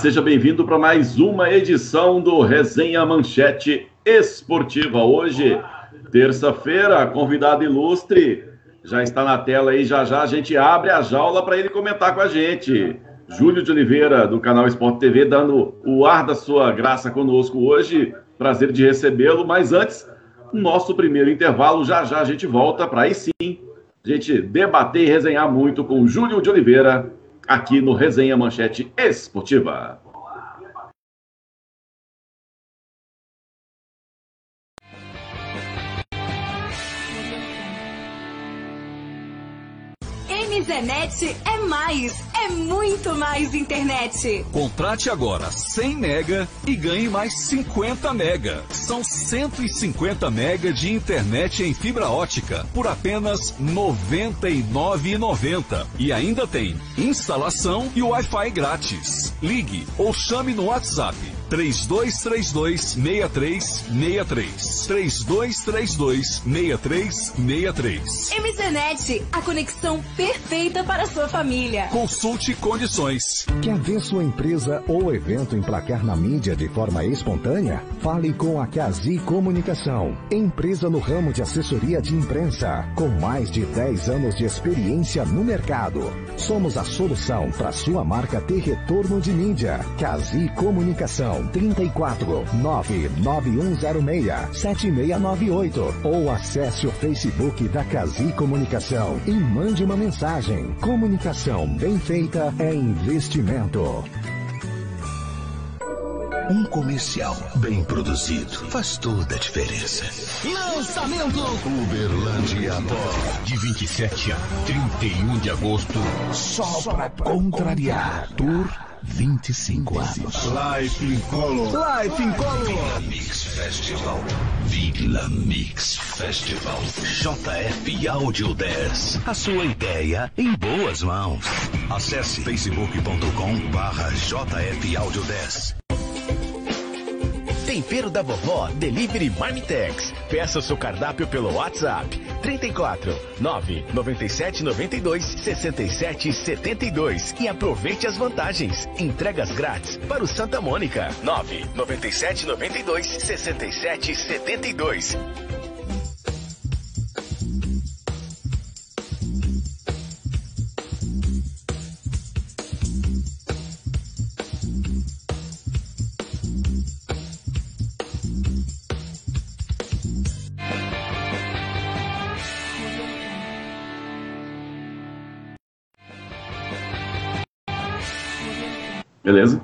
Seja bem-vindo para mais uma edição do Resenha Manchete Esportiva. Hoje, terça-feira, convidado ilustre já está na tela aí. Já já a gente abre a jaula para ele comentar com a gente. Júlio de Oliveira, do canal Esporte TV, dando o ar da sua graça conosco hoje. Prazer de recebê-lo. Mas antes, nosso primeiro intervalo. Já já a gente volta para aí sim a gente debater e resenhar muito com Júlio de Oliveira aqui no Resenha Manchete Esportiva. MZNet é mais, é muito mais internet. Contrate agora 100 mega e ganhe mais 50 mega. São 150 mega de internet em fibra ótica por apenas R$ 99,90. E ainda tem instalação e Wi-Fi grátis. Ligue ou chame no WhatsApp 3232 6363. 3232 6363. MZNet, a conexão perfeita para a sua família. Consulte condições. Quer ver sua empresa ou evento emplacar na mídia de forma espontânea? Fale com a Cazi Comunicação, empresa no ramo de assessoria de imprensa, com mais de 10 anos de experiência no mercado. Somos a solução para sua marca ter retorno de mídia. Cazi Comunicação 34 99106 7698 ou acesse o Facebook da Cazi Comunicação e mande uma mensagem. Comunicação bem feita é investimento. Um comercial bem produzido faz toda a diferença. Lançamento Uberlândia Pó. de 27 a 31 de agosto. Só pra contrariar. Tour 25 anos. Life in Color. Life in Color. Mix Festival. Vila Mix Festival. JF Audio 10. A sua ideia em boas mãos. Acesse facebook.com barra JF Audio 10. Tempero da Vovó Delivery Marmitex. Peça seu cardápio pelo WhatsApp 34 9 97 92 67 72 e aproveite as vantagens. Entregas grátis para o Santa Mônica 9 97 92 67 72. Beleza?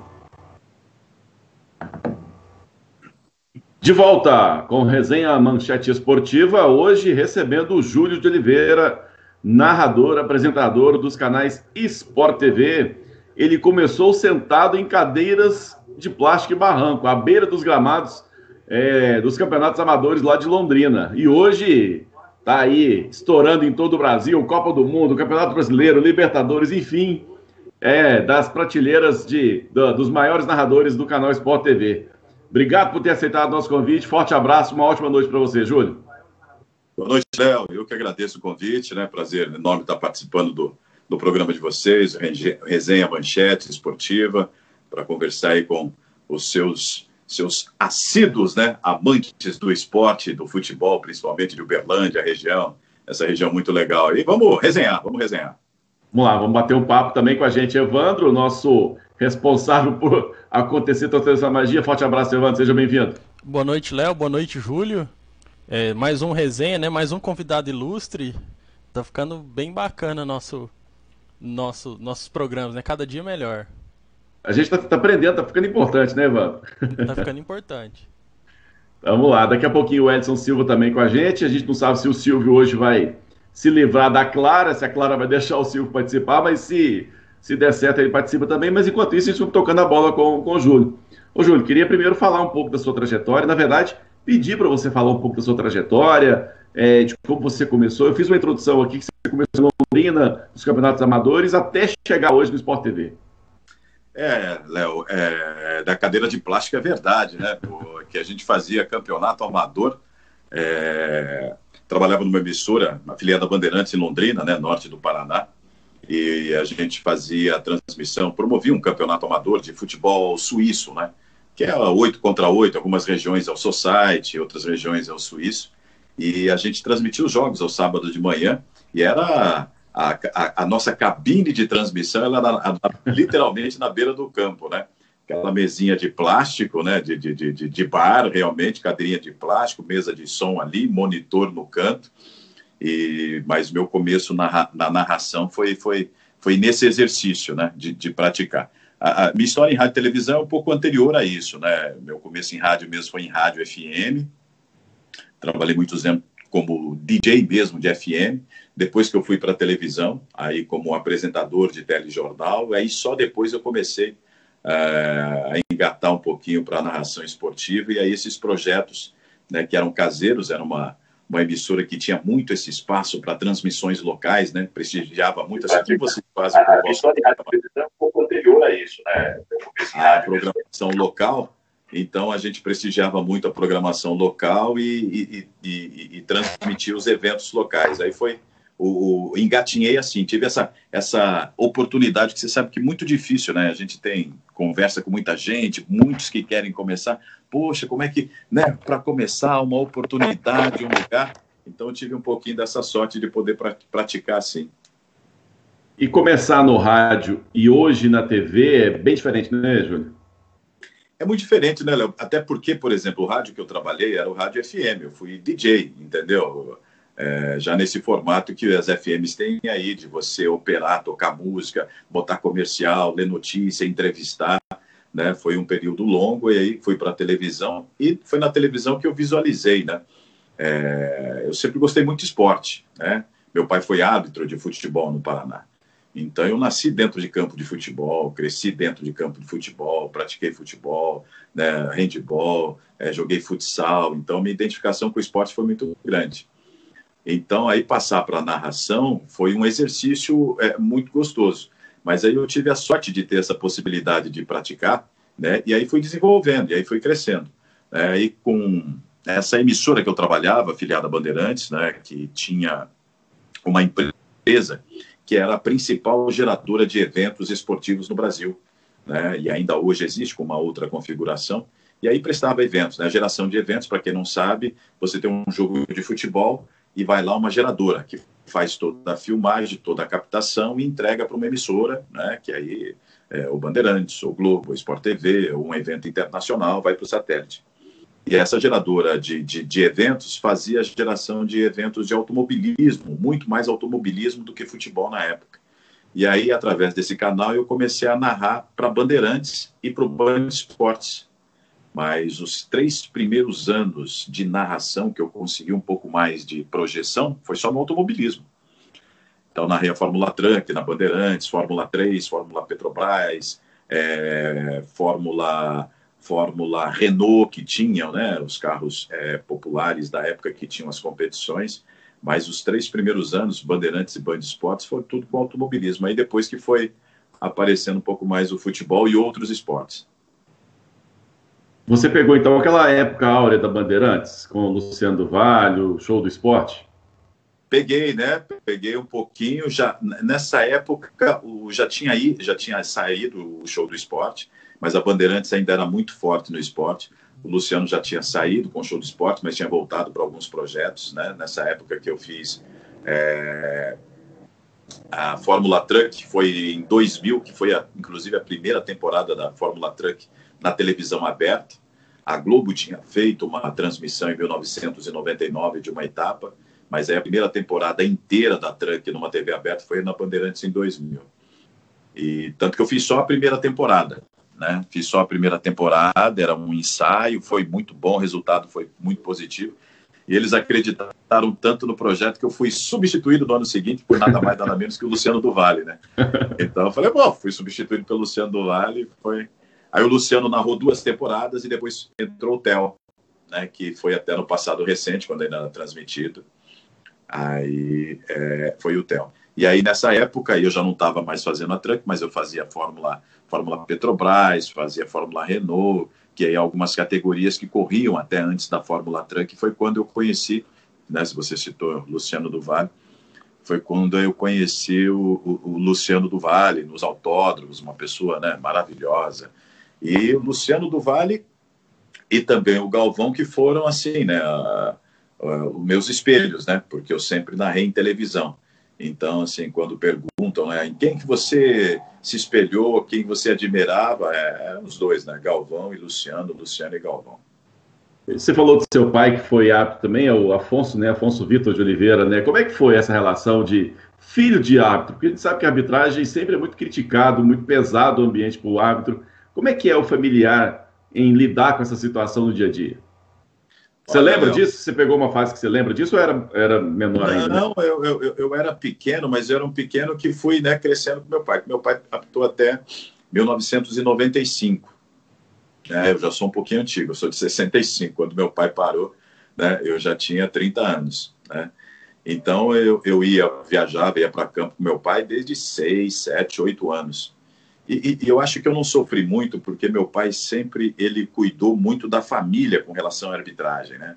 De volta com resenha Manchete Esportiva, hoje recebendo o Júlio de Oliveira, narrador, apresentador dos canais Sport TV. Ele começou sentado em cadeiras de plástico e barranco, à beira dos gramados é, dos campeonatos amadores lá de Londrina. E hoje está aí estourando em todo o Brasil, Copa do Mundo, Campeonato Brasileiro, Libertadores, enfim, é, das prateleiras de, do- dos maiores narradores do canal Sport TV. Obrigado por ter aceitado o nosso convite. Forte abraço, uma ótima noite para você, Júlio. Boa noite, Léo. Eu que agradeço o convite, né? Prazer enorme estar participando do, do programa de vocês, Resenha Manchete Esportiva, para conversar aí com os seus, seus assíduos, né? Amantes do esporte, do futebol, principalmente de Uberlândia, região, essa região muito legal. E vamos resenhar, vamos resenhar. Vamos lá, vamos bater um papo também com a gente, Evandro, nosso responsável por acontecer toda essa magia. Forte abraço, Evandro, seja bem-vindo. Boa noite, Léo. Boa noite, Júlio. É, mais um resenha, né? Mais um convidado ilustre. Tá ficando bem bacana nosso, nosso, nossos programas, né? Cada dia melhor. A gente está aprendendo, tá ficando importante, né, Evandro? Tá ficando importante. Vamos lá, daqui a pouquinho o Edson Silva também com a gente. A gente não sabe se o Silvio hoje vai se livrar da Clara, se a Clara vai deixar o Silvio participar, mas se, se der certo ele participa também. Mas enquanto isso, a gente tocando a bola com, com o Júlio. Ô, Júlio, queria primeiro falar um pouco da sua trajetória. Na verdade, pedir para você falar um pouco da sua trajetória, é, de como você começou. Eu fiz uma introdução aqui que você começou em Londrina, nos campeonatos amadores, até chegar hoje no Sport TV. É, Léo, é, da cadeira de plástico é verdade, né? Que a gente fazia campeonato amador, é, trabalhava numa emissora, afiliada Bandeirantes em Londrina, né, norte do Paraná, e a gente fazia a transmissão promovia um campeonato amador de futebol suíço, né? Que é oito contra oito, algumas regiões é o Society, outras regiões é o suíço. E a gente transmitia os jogos ao sábado de manhã, e era a, a, a nossa cabine de transmissão, ela era literalmente na beira do campo, né? Aquela mesinha de plástico, né? De, de, de, de bar, realmente, cadeirinha de plástico, mesa de som ali, monitor no canto. E, mas meu começo na, na narração foi, foi, foi nesse exercício, né? De, de praticar. A, a, minha história em rádio e televisão é um pouco anterior a isso, né? Meu começo em rádio mesmo foi em rádio FM. Trabalhei muitos anos como DJ mesmo de FM. Depois que eu fui para televisão, aí como apresentador de telejornal, aí só depois eu comecei a engatar um pouquinho para a narração esportiva e aí esses projetos, né, que eram caseiros, era uma uma emissora que tinha muito esse espaço para transmissões locais, né? Prestigiava muito. Assim, que vocês fazem com a emissora de rádio é um pouco anterior a isso, né? A programação local então a gente prestigiava muito a programação local e, e, e, e transmitia os eventos locais. Aí foi o, o, engatinhei assim, tive essa, essa oportunidade que você sabe que é muito difícil, né? A gente tem conversa com muita gente, muitos que querem começar. Poxa, como é que, né? Para começar uma oportunidade, um lugar. Então eu tive um pouquinho dessa sorte de poder praticar assim. E começar no rádio e hoje na TV é bem diferente, né, Júlio? É muito diferente, né, Léo? Até porque, por exemplo, o rádio que eu trabalhei era o rádio FM, eu fui DJ, entendeu? É, já nesse formato que as FMs têm aí, de você operar, tocar música, botar comercial, ler notícia, entrevistar, né? Foi um período longo e aí fui para a televisão e foi na televisão que eu visualizei, né? É, eu sempre gostei muito de esporte, né? Meu pai foi árbitro de futebol no Paraná. Então, eu nasci dentro de campo de futebol, cresci dentro de campo de futebol, pratiquei futebol, né, handball, é, joguei futsal. Então, minha identificação com o esporte foi muito grande. Então, aí passar para a narração foi um exercício é, muito gostoso. Mas aí eu tive a sorte de ter essa possibilidade de praticar, né? E aí fui desenvolvendo, e aí fui crescendo. Né? E com essa emissora que eu trabalhava, filiada Bandeirantes, né? Que tinha uma empresa que era a principal geradora de eventos esportivos no Brasil. Né? E ainda hoje existe com uma outra configuração. E aí prestava eventos, né? Geração de eventos, para quem não sabe, você tem um jogo de futebol e vai lá uma geradora que faz toda a filmagem, toda a captação e entrega para uma emissora, né? Que aí é o Bandeirantes, o Globo, o Sport TV, ou um evento internacional, vai para o satélite. E essa geradora de, de, de, eventos fazia a geração de eventos de automobilismo, muito mais automobilismo do que futebol na época. E aí, através desse canal, eu comecei a narrar para Bandeirantes e para o Band Esportes. Mas os três primeiros anos de narração que eu consegui um pouco mais de projeção foi só no automobilismo. Então, narrei a Fórmula Truck na Bandeirantes, Fórmula 3, Fórmula Petrobras, é, Fórmula Fórmula Renault que tinham, né, os carros é, populares da época que tinham as competições, mas os três primeiros anos, Bandeirantes e Band Esportes, foi tudo com automobilismo. Aí depois que foi aparecendo um pouco mais o futebol e outros esportes. Você pegou então aquela época áurea da Bandeirantes, com o Luciano do Vale, o show do esporte? Peguei, né? Peguei um pouquinho. Já nessa época, o, já tinha aí, já tinha saído o show do esporte mas a Bandeirantes ainda era muito forte no esporte. O Luciano já tinha saído com o show do esporte, mas tinha voltado para alguns projetos, né? Nessa época que eu fiz é, a Fórmula Truck, foi em 2000, que foi a, inclusive a primeira temporada da Fórmula Truck na televisão aberta. A Globo tinha feito uma transmissão em 1999 de uma etapa, mas aí a primeira temporada inteira da Truck numa TV aberta foi na Bandeirantes em 2000. E tanto que eu fiz só a primeira temporada né? Fiz só a primeira temporada, era um ensaio, foi muito bom, o resultado foi muito positivo. E eles acreditaram tanto no projeto que eu fui substituído no ano seguinte por nada mais nada menos que o Luciano do Vale, né? Então eu falei, bom, fui substituído pelo Luciano do Vale, foi. Aí o Luciano narrou duas temporadas e depois entrou o Theo, né? Que foi até no passado recente, quando ainda era transmitido. Aí é, foi o Theo. E aí, nessa época, eu já não estava mais fazendo a Truck, mas eu fazia Fórmula, Fórmula Petrobras, fazia Fórmula Renault, que aí algumas categorias que corriam até antes da Fórmula Truck. Foi quando eu conheci, né, se você citou Luciano do Vale, foi quando eu conheci o, o, o Luciano do Vale nos autódromos, uma pessoa né, maravilhosa. E o Luciano do Vale e também o Galvão, que foram assim, né, os meus espelhos, né, porque eu sempre narrei em televisão. Então, assim, quando perguntam né, em quem que você se espelhou, quem você admirava, é, é os dois, né, Galvão e Luciano, Luciano e Galvão. Você falou do seu pai que foi árbitro também, é o Afonso, né? Afonso Vitor de Oliveira, né? Como é que foi essa relação de filho de árbitro? Porque a gente sabe que a arbitragem sempre é muito criticado, muito pesado o ambiente para o árbitro. Como é que é o familiar em lidar com essa situação no dia a dia? Você Olha, lembra disso? Você pegou uma fase que você lembra disso ou era, era menor não, ainda? Não, eu, eu, eu, era pequeno, mas eu era um pequeno que fui né, crescendo com meu pai. Meu pai apitou até 1995. Né? Eu já sou um pouquinho antigo, eu sou de 65. Quando meu pai parou, né, eu já tinha 30 anos. Né? Então eu, eu ia, viajava, ia para campo com meu pai desde 6, 7, 8 anos. E, e, eu acho que eu não sofri muito, porque meu pai sempre ele cuidou muito da família com relação à arbitragem, né?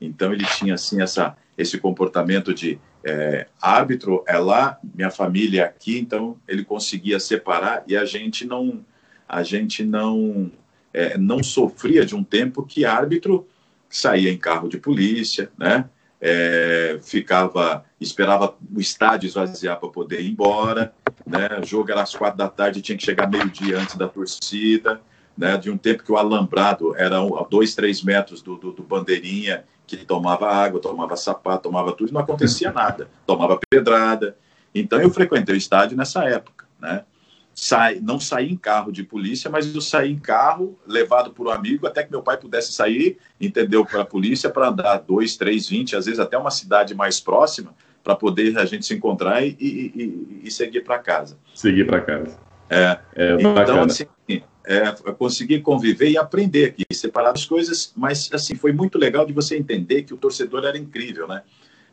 Então ele tinha assim essa esse comportamento de é, árbitro é lá, minha família é aqui, então ele conseguia separar e a gente não a gente não é, não sofria de um tempo que árbitro saía em carro de polícia, né? É, ficava, esperava o estádio esvaziar para poder ir embora, né? O jogo era às quatro da tarde, tinha que chegar meio dia antes da torcida, né? De um tempo que o alambrado era a dois, três metros do, do, do bandeirinha, que tomava água, tomava sapato, tomava tudo, não acontecia nada, tomava pedrada. Então eu frequentei o estádio nessa época, né? sai, não saí em carro de polícia, mas eu saí em carro levado por um amigo até que meu pai pudesse sair, entendeu, para a polícia para andar dois, três, vinte, às vezes até uma cidade mais próxima para poder a gente se encontrar e, e, e seguir para casa. Seguir para casa. É, é então, bacana. assim, é, eu consegui conviver e aprender aqui, separar as coisas, mas assim foi muito legal de você entender que o torcedor era incrível, né?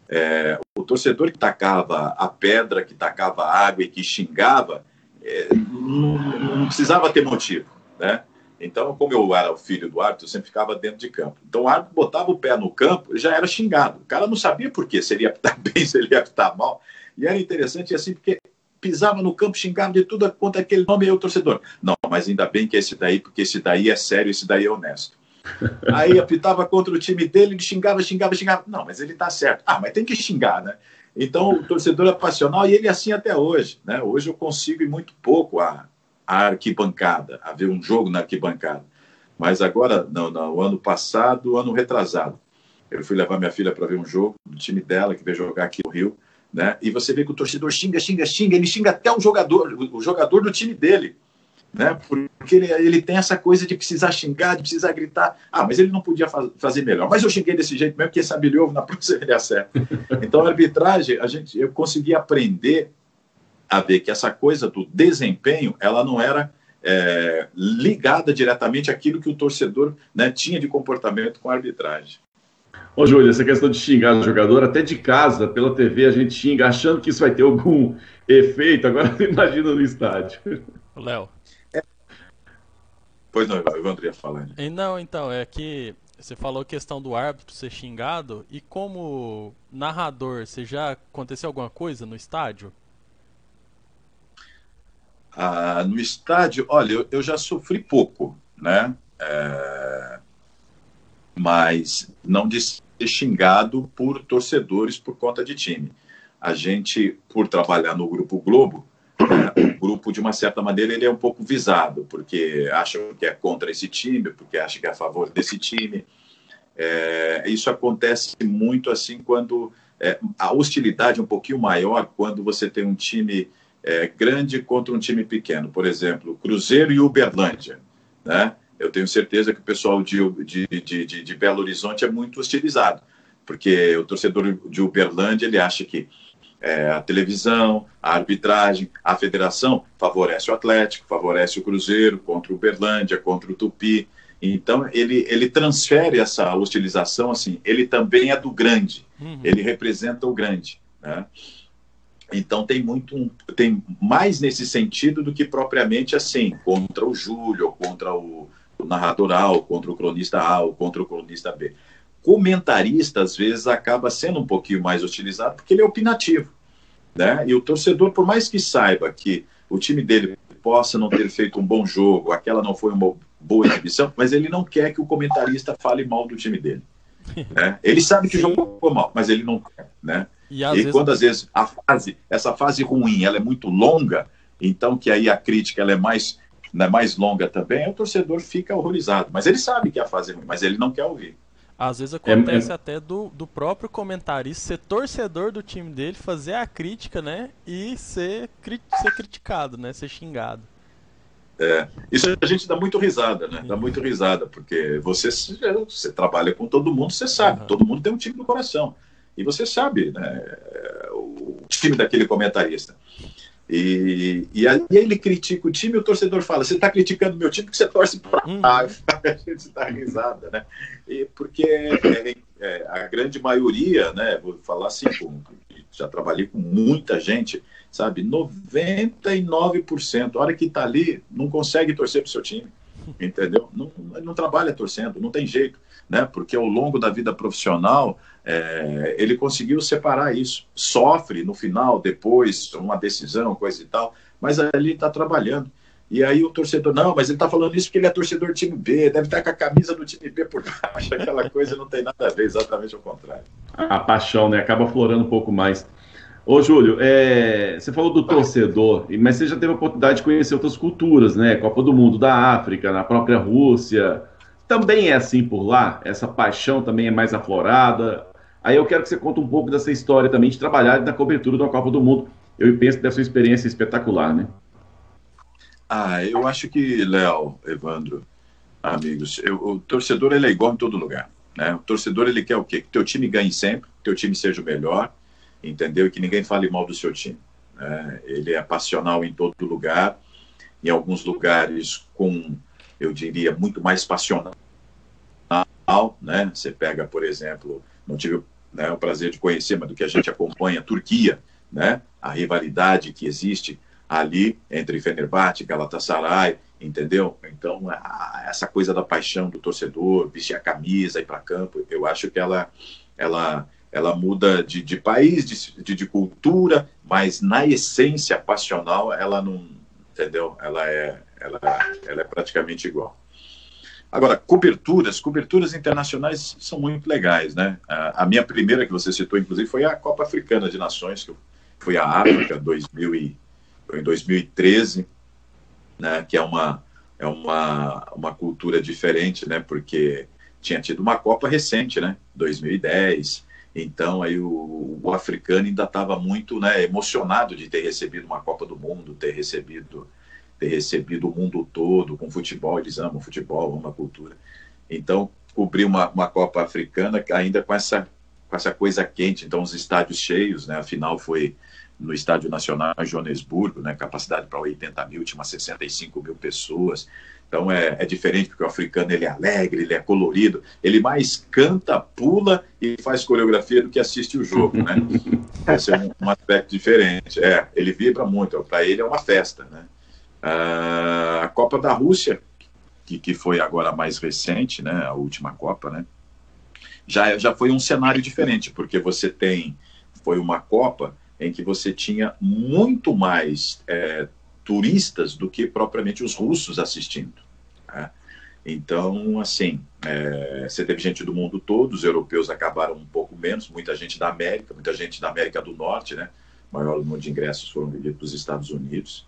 É, o torcedor que tacava a pedra, que tacava água e que xingava, é, não, não, precisava ter motivo, né? Então, como eu era o filho do árbitro, eu sempre ficava dentro de campo. Então, o árbitro botava o pé no campo já era xingado. O cara não sabia por quê, se ele ia apitar bem, se ele ia apitar mal. E era interessante assim, porque pisava no campo, xingava de tudo quanto aquele nome e o torcedor. Não, mas ainda bem que esse daí, porque esse daí é sério, esse daí é honesto. Aí apitava contra o time dele, ele xingava, xingava, xingava. Não, mas ele tá certo. Ah, mas tem que xingar, né? Então, o torcedor é passional e ele é assim até hoje. Né? Hoje eu consigo ir muito pouco à, à arquibancada, a ver um jogo na arquibancada. Mas agora, no, no ano passado, ano retrasado, eu fui levar minha filha para ver um jogo do time dela, que veio jogar aqui no Rio. Né? E você vê que o torcedor xinga, xinga, xinga, ele xinga até o jogador, o jogador do time dele né? Porque ele, ele, tem essa coisa de precisar xingar, de precisar gritar. Ah, mas ele não podia faz, fazer melhor. Mas eu xinguei desse jeito mesmo, quem sabe ouve na próxima ele acerta. Então, a arbitragem, a gente, eu consegui aprender a ver que essa coisa do desempenho, ela não era é, ligada diretamente àquilo que o torcedor né, tinha de comportamento com a arbitragem. Ô, Júlio, essa questão de xingar o jogador, até de casa, pela TV, a gente xinga achando que isso vai ter algum efeito. Agora, imagina no estádio. Léo, Pois não, eu André falando. Não, então, é que você falou a questão do árbitro ser xingado, e como narrador, você já aconteceu alguma coisa no estádio? Ah, no estádio, olha, eu, eu, já sofri pouco, né? É... Mas não de ser xingado por torcedores por conta de time. A gente, por trabalhar no Grupo Globo, o grupo, de uma certa maneira, ele é um pouco visado, porque acham que é contra esse time, porque acham que é a favor desse time. É, isso acontece muito assim quando é, a hostilidade é um pouquinho maior quando você tem um time é, grande contra um time pequeno. Por exemplo, Cruzeiro e Uberlândia. Né? Eu tenho certeza que o pessoal de, de, de, de Belo Horizonte é muito hostilizado, porque o torcedor de Uberlândia ele acha que é, a televisão, a arbitragem, a federação favorece o Atlético, favorece o Cruzeiro contra o Uberlândia, contra o Tupi. Então, ele, ele transfere essa hostilização, assim, ele também é do grande, uhum. ele representa o grande, né? Então, tem muito, tem mais nesse sentido do que propriamente assim, contra o Júlio, ou contra o, o narrador A, ou contra o cronista A, ou contra o cronista B comentarista, às vezes, acaba sendo um pouquinho mais utilizado porque ele é opinativo. né? E o torcedor, por mais que saiba que o time dele possa não ter feito um bom jogo, aquela não foi uma boa exibição, mas ele não quer que o comentarista fale mal do time dele. Né? Ele sabe que Sim. o jogo foi mal, mas ele não quer, né? E, às e vezes... quando às vezes a fase, essa fase ruim, ela é muito longa, então que aí a crítica ela é mais, né, mais longa também, o torcedor fica horrorizado. Mas ele sabe que a fase é ruim, mas ele não quer ouvir. Às vezes acontece é, é... até do, do próprio comentarista ser torcedor do time dele, fazer a crítica, né? E ser, cri ser criticado, né? Ser xingado. É, isso a gente dá muito risada, né? Dá muito risada, porque você, você trabalha com todo mundo, você sabe, uhum. todo mundo tem um time no coração. E você sabe, né? O time daquele comentarista. E, e aí ele critica o time e o torcedor fala: Você está criticando meu time porque você torce para uhum. A gente dá risada, né? E porque é, é, a grande maioria, né? Vou falar assim, com, já trabalhei com muita gente, sabe? 99%, a hora que está ali, não consegue torcer para o seu time, entendeu? Não, não trabalha torcendo, não tem jeito, né? Porque ao longo da vida profissional é, ele conseguiu separar isso. Sofre no final, depois, uma decisão, coisa e tal, mas ali está trabalhando. E aí o torcedor, não, mas ele está falando isso porque ele é torcedor do time B, deve estar com a camisa do time B por baixo, aquela coisa não tem nada a ver, exatamente ao contrário. A paixão, né, acaba florando um pouco mais. Ô, Júlio, é, você falou do torcedor, mas você já teve a oportunidade de conhecer outras culturas, né? Copa do Mundo da África, na própria Rússia. Também é assim por lá? Essa paixão também é mais aflorada? Aí eu quero que você conte um pouco dessa história também de trabalhar na cobertura da Copa do Mundo. Eu penso uma experiência espetacular, né? Ah, eu acho que, Léo, Evandro, amigos, eu, o torcedor ele é igual em todo lugar. Né? O torcedor ele quer o quê? Que teu time ganhe sempre, que teu time seja o melhor, entendeu? E que ninguém fale mal do seu time. Né? Ele é passional em todo lugar, em alguns lugares com, eu diria, muito mais passional. Né? Você pega, por exemplo, não tive né, o prazer de conhecer, mas do que a gente acompanha, a Turquia, né, a rivalidade que existe ali entre Fenerbahçe Galatasaray, entendeu? Então, a, essa coisa da paixão do torcedor, vestir a camisa, ir para campo, eu acho que ela, ela, ela muda de, de país, de, de, de, cultura, mas na essência passional, ela não, entendeu? Ela é, ela, ela é praticamente igual. Agora, coberturas, coberturas internacionais são muito legais, né? A, minha primeira que você citou, inclusive, foi a Copa Africana de Nações, que foi a África 2000 e, em 2013, né? Que é uma é uma, uma cultura diferente, né? Porque tinha tido uma Copa recente, né? 2010. Então aí o, o africano ainda estava muito, né? Emocionado de ter recebido uma Copa do Mundo, ter recebido ter recebido o mundo todo com futebol, eles amam futebol, amam a cultura. Então, cobrir uma, uma Copa Africana ainda com essa, com essa coisa quente, então os estádios cheios, né? A final foi no Estádio Nacional em Joanesburgo, né? Capacidade para 80 mil, tinha umas 65 mil pessoas. Então é, é, diferente porque o africano ele é alegre, ele é colorido, ele mais canta, pula e faz coreografia do que assiste o jogo, né? Esse é um, um aspecto diferente. É, ele vibra muito. Para ele é uma festa, né? Uh, a Copa da Rússia, que, que foi agora mais recente, né, a última Copa, né, já, já foi um cenário diferente, porque você tem, foi uma Copa em que você tinha muito mais é, turistas do que propriamente os russos assistindo. Né? Então, assim, é, você teve gente do mundo todo, os europeus acabaram um pouco menos, muita gente da América, muita gente da América do Norte, né? O maior número de ingressos foram vendidos dos Estados Unidos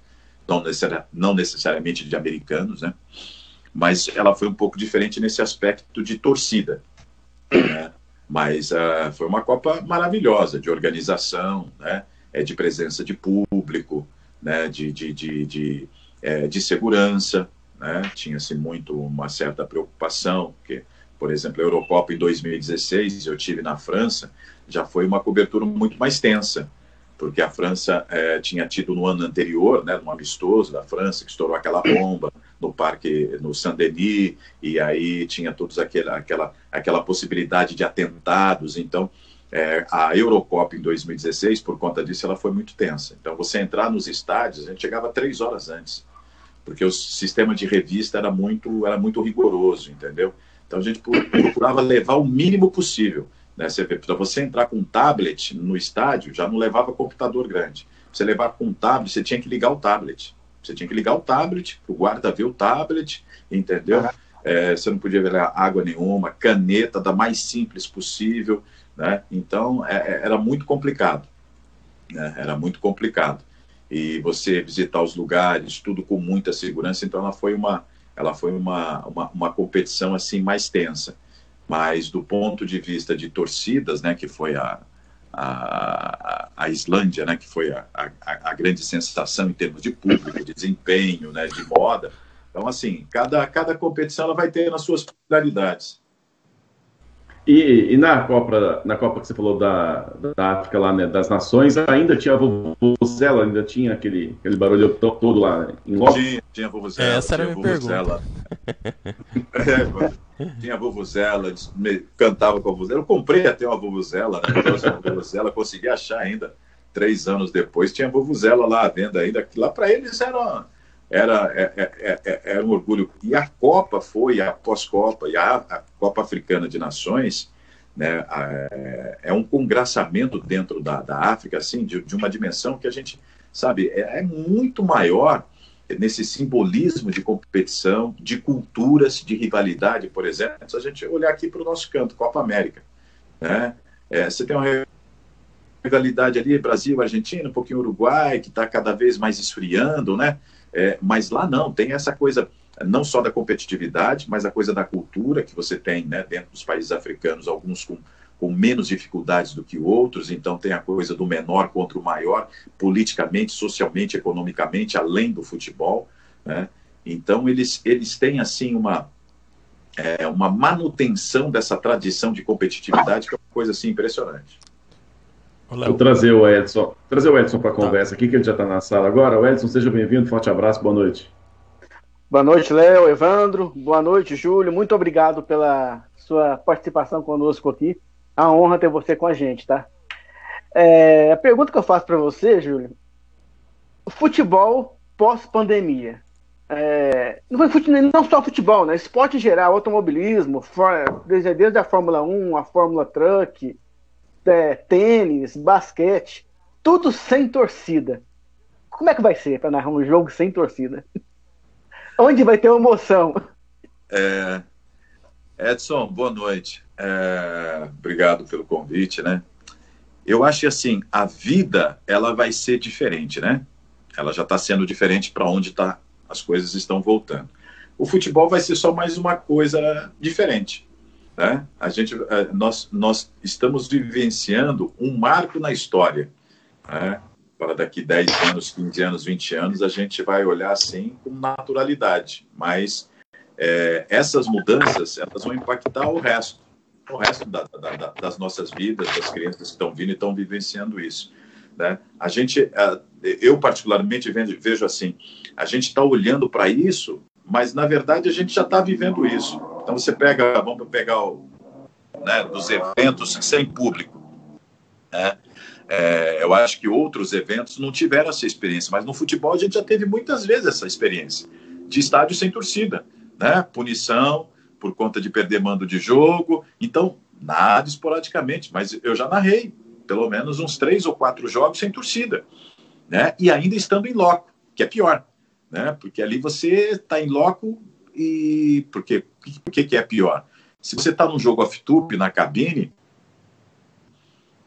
não, não necessariamente de americanos, né? Mas ela foi um pouco diferente nesse aspecto de torcida. Né? Mas uh, foi uma Copa maravilhosa, de organização, né? É, de presença de público, né? de, de, de, de, é, de segurança. Né? Tinha-se muito uma certa preocupação, porque, por exemplo, a Eurocopa em 2016, eu tive na França, já foi uma cobertura muito mais tensa porque a França é, tinha tido no ano anterior, né, um amistoso da França, que estourou aquela bomba no parque, no Saint-Denis, e aí tinha todos aquela, aquela, aquela possibilidade de atentados. Então, é, a Eurocopa em 2016, por conta disso, ela foi muito tensa. Então, você entrar nos estádios, a gente chegava três horas antes, porque o sistema de revista era muito, era muito rigoroso, entendeu? Então, a gente procurava levar o mínimo possível. Né? Você para você entrar com um tablet no estádio, já não levava computador grande. Você levar com um tablet, você tinha que ligar o tablet. Você tinha que ligar o tablet, para o guarda ver o tablet, entendeu? É, você não podia ver água nenhuma, caneta da mais simples possível, né? Então, é, é, era muito complicado, né? Era muito complicado. E você visitar os lugares, tudo com muita segurança, então ela foi uma, ela foi uma, uma, uma competição assim mais tensa. Mas do ponto de vista de torcidas, né, que foi a, a, a Islândia, né, que foi a, a, a, grande sensação em termos de público, de desempenho, né, de moda. Então, assim, cada, cada competição ela vai ter as suas peculiaridades. E, e, na Copa, na Copa que você falou da, da África lá, né, das Nações, ainda tinha a Vuvuzela, ainda tinha aquele, aquele barulho todo lá em loco? Tinha, tinha a Vuvuzela. Essa era a minha pergunta. é, tinha a Vuvuzela, cantava com a Vuvuzela. Eu comprei até uma Vuvuzela, né? Uma Vuvuzela, consegui achar ainda, três anos depois, tinha a Vuvuzela lá à venda ainda. Lá para eles era era, é, é, é, era um orgulho. E a Copa foi, a pós-Copa, e a, a, Copa Africana de Nações, né, é, é um congraçamento dentro da, da África, assim, de, de, uma dimensão que a gente, sabe, é, é, muito maior nesse simbolismo de competição, de culturas, de rivalidade, por exemplo. Se a gente olhar aqui para o nosso canto, Copa América, né, é, você tem uma rivalidade ali, Brasil, Argentina, um pouquinho Uruguai, que está cada vez mais esfriando, né? É, mas lá não, tem essa coisa não só da competitividade, mas a coisa da cultura que você tem né, dentro dos países africanos, alguns com, com menos dificuldades do que outros, então tem a coisa do menor contra o maior, politicamente, socialmente, economicamente, além do futebol. Né? Então eles, eles têm assim uma, é, uma manutenção dessa tradição de competitividade que é uma coisa assim impressionante. Vou trazer o Edson, trazer o Edson para a tá. conversa aqui, que ele já está na sala agora. O Edson, seja bem-vindo, forte abraço, boa noite. Boa noite, Léo, Evandro, boa noite, Júlio, muito obrigado pela sua participação conosco aqui. Uma honra ter você com a gente, tá? É, a pergunta que eu faço para você, Júlio, futebol pós-pandemia. É, não, não só futebol, né? Esporte em geral, automobilismo, desde a Fórmula 1, a Fórmula Truck, é, tênis, basquete, tudo sem torcida. Como é que vai ser para narrar um jogo sem torcida? Onde vai ter emoção? É, Edson, boa noite. É, obrigado pelo convite, né? Eu acho que assim, a vida ela vai ser diferente, né? Ela já está sendo diferente para onde tá, as coisas estão voltando. O futebol vai ser só mais uma coisa diferente. Né? A gente, é, nós, nós estamos vivenciando um marco na história. Né? Para daqui 10 anos, 15 anos, 20 anos, a gente vai olhar assim com naturalidade. Mas é, essas mudanças elas vão impactar o resto, o resto da, da, das nossas vidas, das crianças que estão vindo e estão vivenciando isso. Né? A gente, é, eu particularmente vejo assim, a gente está olhando para isso, mas na verdade a gente já está vivendo isso. Então você pega, vamos pegar o, né, dos eventos sem público. Né? É, eu acho que outros eventos não tiveram essa experiência, mas no futebol a gente já teve muitas vezes essa experiência de estádio sem torcida, né? Punição por conta de perder mando de jogo. Então, nada esporadicamente, mas eu já narrei pelo menos uns três ou quatro jogos sem torcida, né? E ainda estando em loco, que é pior, né? Porque ali você está em loco e porque o que, que é pior? Se você está num jogo off-tube na cabine,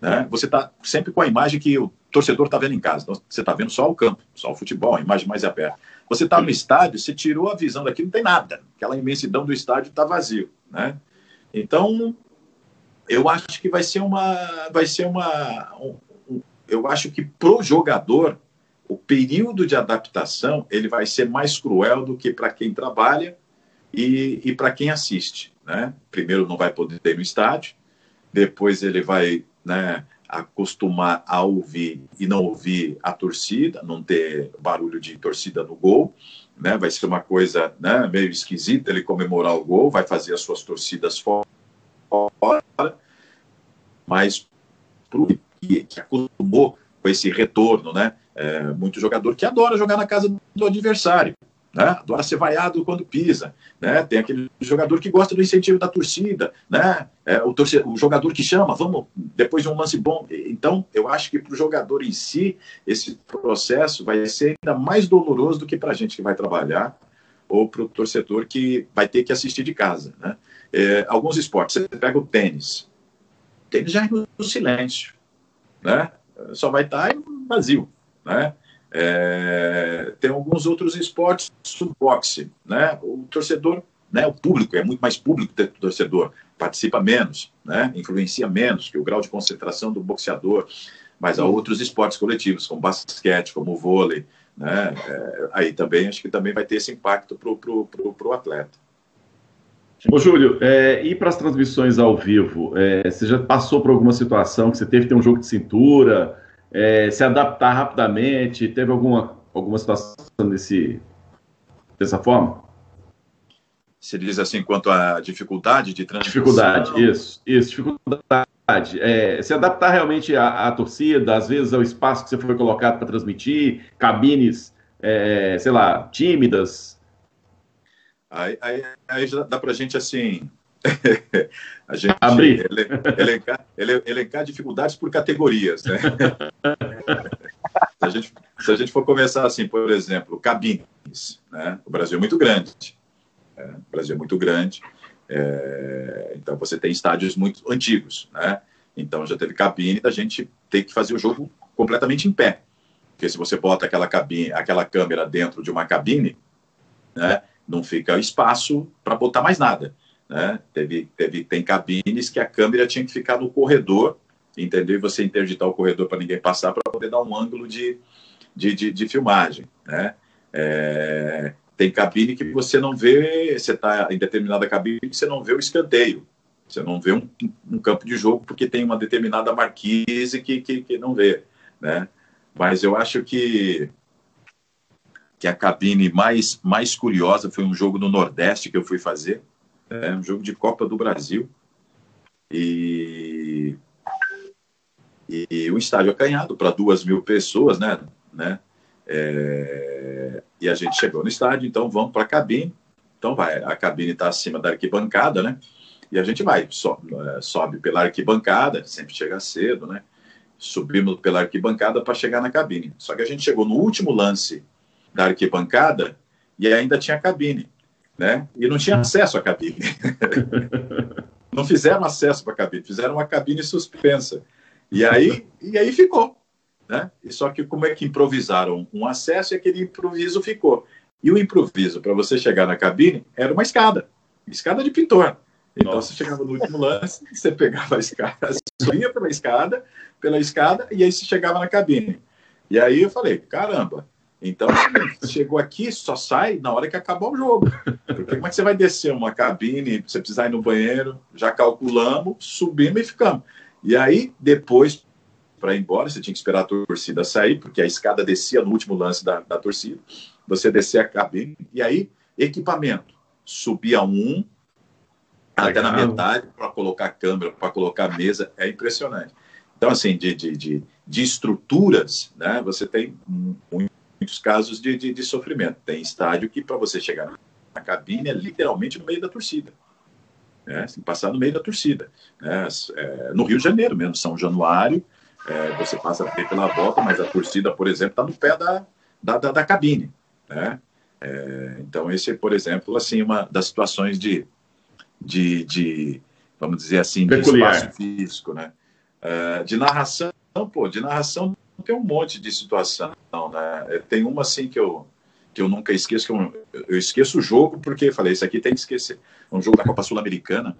né, você está sempre com a imagem que o torcedor está vendo em casa. Então, você está vendo só o campo, só o futebol, a imagem mais aberta. Você está no estádio, você tirou a visão daqui, não tem nada. Aquela imensidão do estádio está vazio, né? Então, eu acho que vai ser uma, vai ser uma, um, um, eu acho que pro jogador o período de adaptação ele vai ser mais cruel do que para quem trabalha e, e para quem assiste. Né? Primeiro não vai poder ir no estádio, depois ele vai né, acostumar a ouvir e não ouvir a torcida, não ter barulho de torcida no gol, né? vai ser uma coisa né, meio esquisita ele comemorar o gol, vai fazer as suas torcidas fora, mas para que, que acostumou com esse retorno, né? É, muito jogador que adora jogar na casa do adversário né? adora ser vaiado quando pisa, né? tem aquele jogador que gosta do incentivo da torcida, né? É, o, o jogador que chama, vamos, depois de um lance bom. Então, eu acho que para o jogador em si, esse processo vai ser ainda mais doloroso do que para a gente que vai trabalhar ou para o torcedor que vai ter que assistir de casa. Né? É, alguns esportes, você pega o tênis, o tênis já é no silêncio, né? só vai estar vazio. Né? É, tem alguns outros esportes, o boxe, né? O torcedor, né? O público é muito mais público do torcedor, participa menos, né? Influencia menos que o grau de concentração do boxeador. Mas há outros esportes coletivos, como basquete, como vôlei, né? É, aí também acho que também vai ter esse impacto para o pro, pro, pro atleta. Ô, Júlio, é, e para as transmissões ao vivo, é, você já passou por alguma situação que você teve que ter um jogo de cintura? é, se adaptar rapidamente? Teve alguma, alguma situação desse, dessa forma? Você diz assim, quanto à dificuldade de transmissão? Dificuldade, isso, isso, dificuldade. É, se adaptar realmente à, à, torcida, às vezes ao espaço que você foi colocado para transmitir, cabines, é, sei lá, tímidas. Aí, aí, aí já dá para a gente, assim, a gente Abrir. Elencar, elencar dificuldades por categorias, né? a gente, se a gente for começar assim, por exemplo, cabines, né? O Brasil é muito grande. Né? O Brasil é muito grande. É, então você tem estádios muito antigos, né? Então já teve cabine da gente ter que fazer o jogo completamente em pé. Porque se você bota aquela cabine, aquela câmera dentro de uma cabine, né, não fica espaço para botar mais nada. Né? Teve, teve, tem cabines que a câmera tinha que ficar no corredor, entendeu? E você interditar o corredor para ninguém passar para poder dar um ângulo de, de, de, de filmagem. Né? É, tem cabine que você não vê, você está em determinada cabine você não vê o escanteio. Você não vê um, um, campo de jogo porque tem uma determinada marquise que, que, que não vê. Né? Mas eu acho que que a cabine mais, mais curiosa foi um jogo no Nordeste que eu fui fazer, é um jogo de Copa do Brasil. E, e, e o estádio acanhado para duas mil pessoas, né? né? É, e a gente chegou no estádio, então vamos para a cabine. Então vai, a cabine está acima da arquibancada, né? E a gente vai, é, sobe pela arquibancada, sempre chega cedo, né? Subimos pela arquibancada para chegar na cabine. Só que a gente chegou no último lance da arquibancada e ainda tinha cabine né? E não tinha acesso à cabine. não fizeram acesso para a cabine, fizeram uma cabine suspensa. E aí, e aí ficou. Né? E só que como é que improvisaram um acesso e aquele improviso ficou. E o improviso para você chegar na cabine era uma escada, escada de pintor. Então Nossa. você chegava no último lance, você pegava a escada, subia pela escada, pela escada e aí você chegava na cabine. E aí eu falei, caramba, então, chegou aqui, só sai na hora que acabar o jogo. Porque como é que você vai descer uma cabine, você precisar ir no banheiro, já calculamos, subimos e ficamos. E aí, depois, para ir embora, você tinha que esperar a torcida sair, porque a escada descia no último lance da, da torcida. Você descia a cabine, e aí, equipamento. Subia um, até na metade, para colocar câmera, para colocar mesa, é impressionante. Então, assim, de, de, de, de estruturas, né, você tem muitos casos de, de, de sofrimento. Tem estádio que, para você chegar na cabine, é literalmente no meio da torcida. Né? Tem que passar no meio da torcida. Né? É, no Rio de Janeiro mesmo, São Januário, é, você passa pela volta, mas a torcida, por exemplo, está no pé da, da, da, da cabine. Né? É, então, esse é, por exemplo, assim, uma das situações de, de, de vamos dizer assim, Peculiar. de espaço físico, né? É, de narração, pô, de narração tem um monte de situação, né? Tem uma assim que eu que eu nunca esqueço, que eu, eu esqueço o jogo porque falei, isso aqui tem que esquecer. Um jogo da Copa Sul-Americana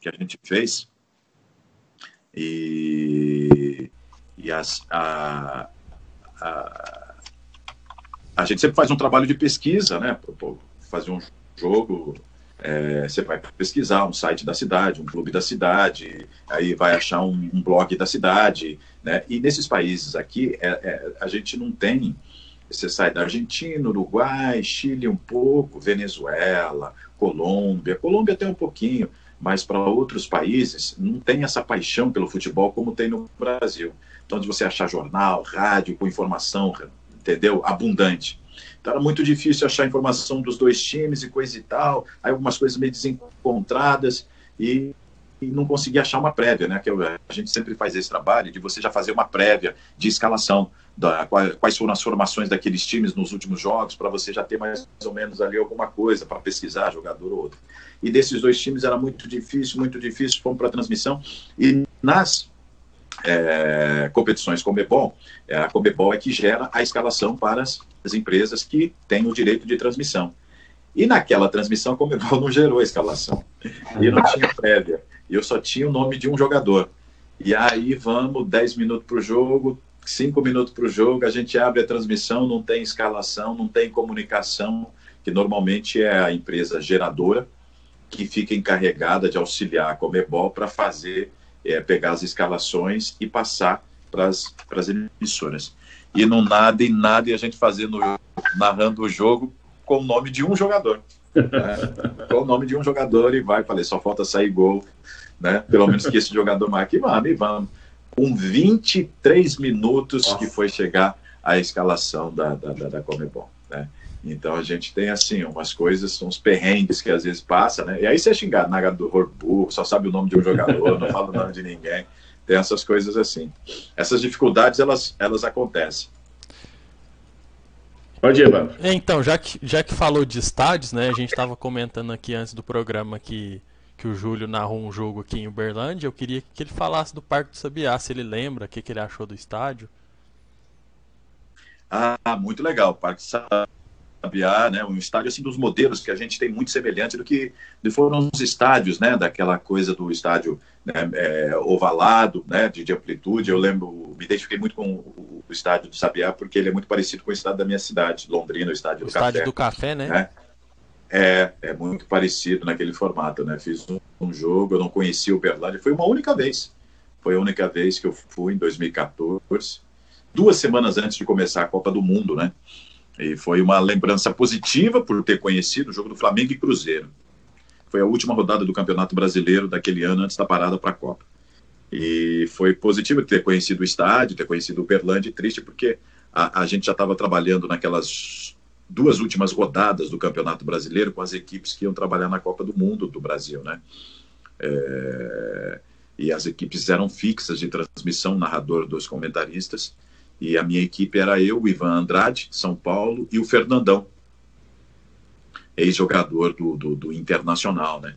que a gente fez e, e as, a, a, a gente sempre faz um trabalho de pesquisa, né? Fazer um jogo é, você vai pesquisar um site da cidade, um clube da cidade, aí vai achar um, um blog da cidade, né? E nesses países aqui, é, é, a gente não tem. Você sai da Argentina, Uruguai, Chile um pouco, Venezuela, Colômbia. Colômbia tem um pouquinho, mas para outros países não tem essa paixão pelo futebol como tem no Brasil. Então, de você achar jornal, rádio com informação, entendeu? Abundante. Então era muito difícil achar informação dos dois times e coisa e tal, aí algumas coisas meio desencontradas e, e não conseguia achar uma prévia, né? Que a gente sempre faz esse trabalho de você já fazer uma prévia de escalação, da, quais foram as formações daqueles times nos últimos jogos, para você já ter mais ou menos ali alguma coisa para pesquisar, jogador ou outro. E desses dois times era muito difícil, muito difícil, fomos para a transmissão. E nas é, competições Comebol, é, a Comebol é que gera a escalação para as, as, empresas que têm o direito de transmissão. E naquela transmissão, a Comebol não gerou a escalação. E não tinha prévia. Eu só tinha o nome de um jogador. E aí vamos, 10 minutos para o jogo, 5 minutos para o jogo, a gente abre a transmissão, não tem escalação, não tem comunicação, que normalmente é a empresa geradora que fica encarregada de auxiliar a Comebol para fazer é, pegar as escalações e passar para as emissoras. E não nada e nada e a gente fazendo, narrando o jogo com o nome de um jogador. Né? com o nome de um jogador e vai, falei, só falta sair gol, né? Pelo menos que esse jogador marque, vamos, e vamos. Com 23 minutos Nossa. que foi chegar a escalação da, da, da, da Comebol, né? Então a gente tem assim umas coisas, uns perrengues que às vezes passa, né? E aí você é xingado na do burro, só sabe o nome de um jogador, não fala o nome de ninguém. Tem essas coisas assim. Essas dificuldades elas, elas acontecem. Pode ir, Evandro. Então, já que, já que falou de estádios, né? A gente estava comentando aqui antes do programa que, que o Júlio narrou um jogo aqui em Uberlândia. Eu queria que ele falasse do Parque do Sabiá, se ele lembra, o que, que ele achou do estádio. Ah, muito legal. O Parque do Sabiá né, um estádio assim dos modelos que a gente tem muito semelhante do que foram os estádios, né, daquela coisa do estádio né, é, ovalado, né, de, de, amplitude. Eu lembro, me identifiquei muito com o, o, estádio do Sabiá porque ele é muito parecido com o estádio da minha cidade, Londrina, o estádio o do estádio Café. do Café, né? né? É, é muito parecido naquele formato, né? Fiz um, um jogo, eu não conhecia o Uberlândia, foi uma única vez. Foi a única vez que eu fui em 2014, duas semanas antes de começar a Copa do Mundo, né? E foi uma lembrança positiva por ter conhecido o jogo do Flamengo e Cruzeiro. Foi a última rodada do Campeonato Brasileiro daquele ano antes da parada para a Copa. E foi positivo ter conhecido o estádio, ter conhecido o Uberlândia, e triste porque a, a gente já estava trabalhando naquelas duas últimas rodadas do Campeonato Brasileiro com as equipes que iam trabalhar na Copa do Mundo do Brasil, né? É, e as equipes eram fixas de transmissão, narrador dos comentaristas, e a minha equipe era eu, o Ivan Andrade, São Paulo, e o Fernandão, ex-jogador do, do, do, Internacional, né?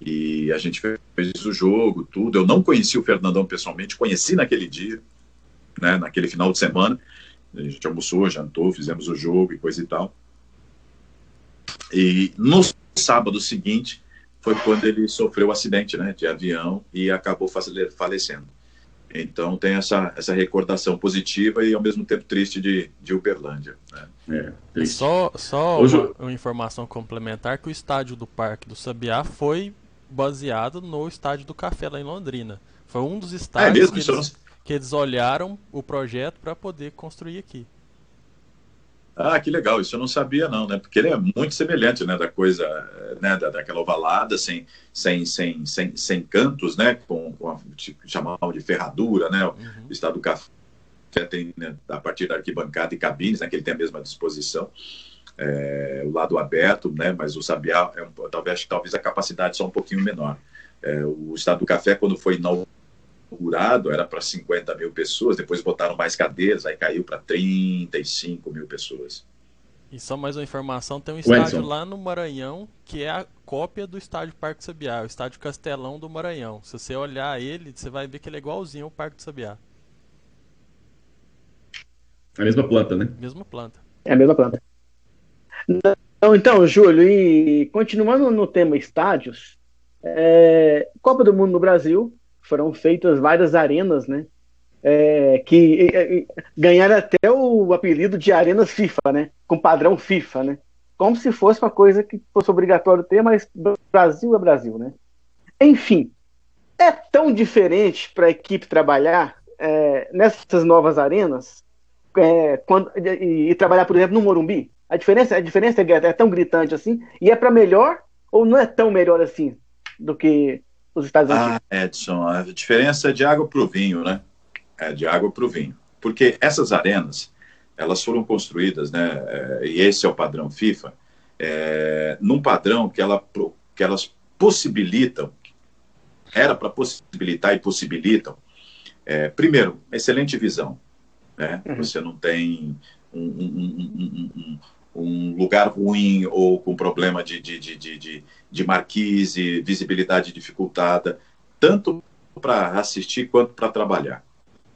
E a gente fez o jogo, tudo. Eu não conheci o Fernandão pessoalmente, conheci naquele dia, né? Naquele final de semana. A gente almoçou, jantou, fizemos o jogo e coisa e tal. E no sábado seguinte foi quando ele sofreu o um acidente, né? De avião e acabou falecendo. Então tem essa, essa recordação positiva e ao mesmo tempo triste de, de Uberlândia. Né? É, só só Hoje... uma, uma, informação complementar que o estádio do Parque do Sabiá foi baseado no estádio do Café lá em Londrina. Foi um dos estádios é mesmo, que, eles, não... que eles olharam o projeto para poder construir aqui. Ah, que legal, isso eu não sabia não, né? Porque ele é muito semelhante, né, da coisa, né, da, daquela ovalada, sem, sem, sem, sem, sem cantos, né, com, com a, chamavam de ferradura, né, uhum. o estado do café tem, né, a partir da arquibancada e cabines, né, que ele tem a mesma disposição, é, o lado aberto, né, mas o Sabiá, é um, talvez, talvez a capacidade só um pouquinho menor. É, o estado do café, quando foi inaugurado, inaugurado era para 50 mil pessoas, depois botaram mais cadeiras, aí caiu para 35 mil pessoas. E só mais uma informação, tem um estádio lá no Maranhão que é a cópia do estádio Parque Sabiá, o estádio Castelão do Maranhão. Se você olhar ele, você vai ver que ele é igualzinho ao Parque do Sabiá. A mesma planta, né? Mesma planta. É a mesma planta. Não, então, Júlio, e continuando no tema estádios, é, Copa do Mundo no Brasil, foram feitas várias arenas, né? É, que ganharam até o apelido de arenas FIFA, né? Com padrão FIFA, né? Como se fosse uma coisa que fosse obrigatório ter, mas Brasil é Brasil, né? Enfim, é tão diferente para a equipe trabalhar é, nessas novas arenas é, quando, e, e, trabalhar, por exemplo, no Morumbi? A diferença, a diferença é, é tão gritante assim? E é para melhor ou não é tão melhor assim do que os Estados Unidos? Ah, Edson, a diferença é de água para o vinho, né? É de água para o vinho. Porque essas arenas, elas foram construídas, né? É, e esse é o padrão FIFA, é, num padrão que, ela, que elas possibilitam, era para possibilitar e possibilitam, é, primeiro, excelente visão. Né? Uhum. Você não tem um, um, um, um, lugar ruim ou com problema de, de, de, de, de marquise, visibilidade dificultada, tanto para assistir quanto para trabalhar.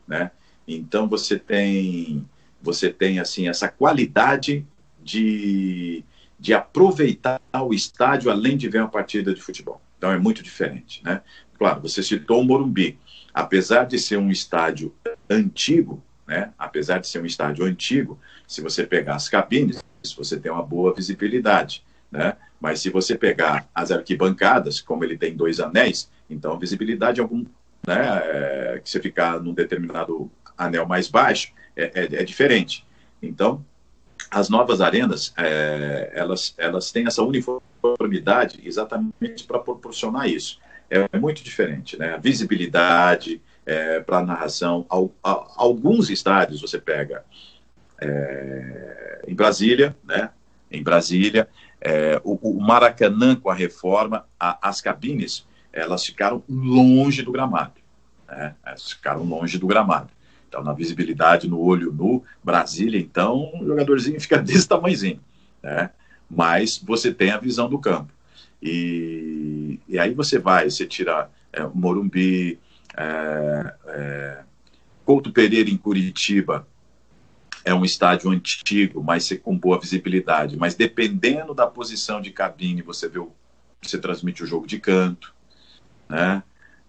Né? Então você tem você tem assim essa qualidade de, de aproveitar o estádio além de ver uma partida de futebol. Então é muito diferente, né? Claro, você citou o Morumbi, apesar de ser um estádio antigo, né? Apesar de ser um estádio antigo, se você pegar as cabines, você tem uma boa visibilidade, né? Mas se você pegar as arquibancadas, como ele tem dois anéis, então a visibilidade é algum, né? É, que você ficar num determinado anel mais baixo, é, é, é diferente. Então, as novas arenas, é, elas, elas têm essa uniformidade exatamente para proporcionar isso. É muito diferente, né? A visibilidade é, para a narração. Al, alguns estádios você pega é, em Brasília, né? Em Brasília, é, o, o, Maracanã com a reforma, a, as cabines, elas ficaram longe do gramado, né? Elas ficaram longe do gramado. Então, na visibilidade, no olho nu, Brasília, então, o jogadorzinho fica desse tamanhozinho, né? Mas você tem a visão do campo. E, e aí você vai, você tira é, Morumbi, é, é, Couto Pereira em Curitiba, é um estádio antigo, mas com boa visibilidade. Mas dependendo da posição de cabine, você vê o, você transmite o jogo de canto, né?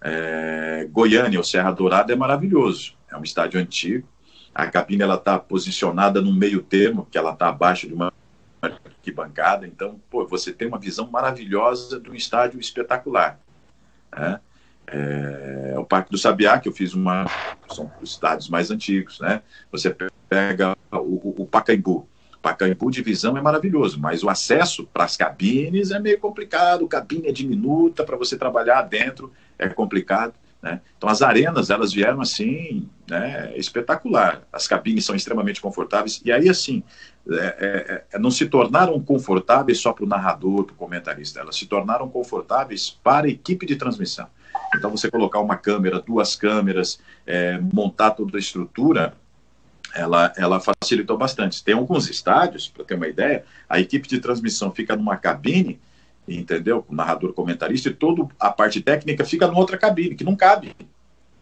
É, Goiânia, o Serra Dourada é maravilhoso é um estádio antigo. A cabine ela está posicionada no meio termo, que ela está abaixo de uma arquibancada. Então, pô, você tem uma visão maravilhosa de um estádio espetacular. Né? É, o Parque do Sabiá, que eu fiz uma. São os estádios mais antigos, né? Você pega o, o Pacaembu. Pacaembu de visão é maravilhoso, mas o acesso para as cabines é meio complicado. Cabine é diminuta, para você trabalhar dentro é complicado. Né? Então as arenas elas vieram assim, né, espetacular. As cabines são extremamente confortáveis e aí assim é, é, é não se tornaram confortáveis só para o narrador, para o comentarista. Elas se tornaram confortáveis para a equipe de transmissão. Então você colocar uma câmera, duas câmeras, é, montar toda a estrutura, ela, ela facilitou bastante. Tem alguns estádios, para ter uma ideia, a equipe de transmissão fica numa cabine entendeu? O narrador comentarista e toda a parte técnica fica numa outra cabine, que não cabe.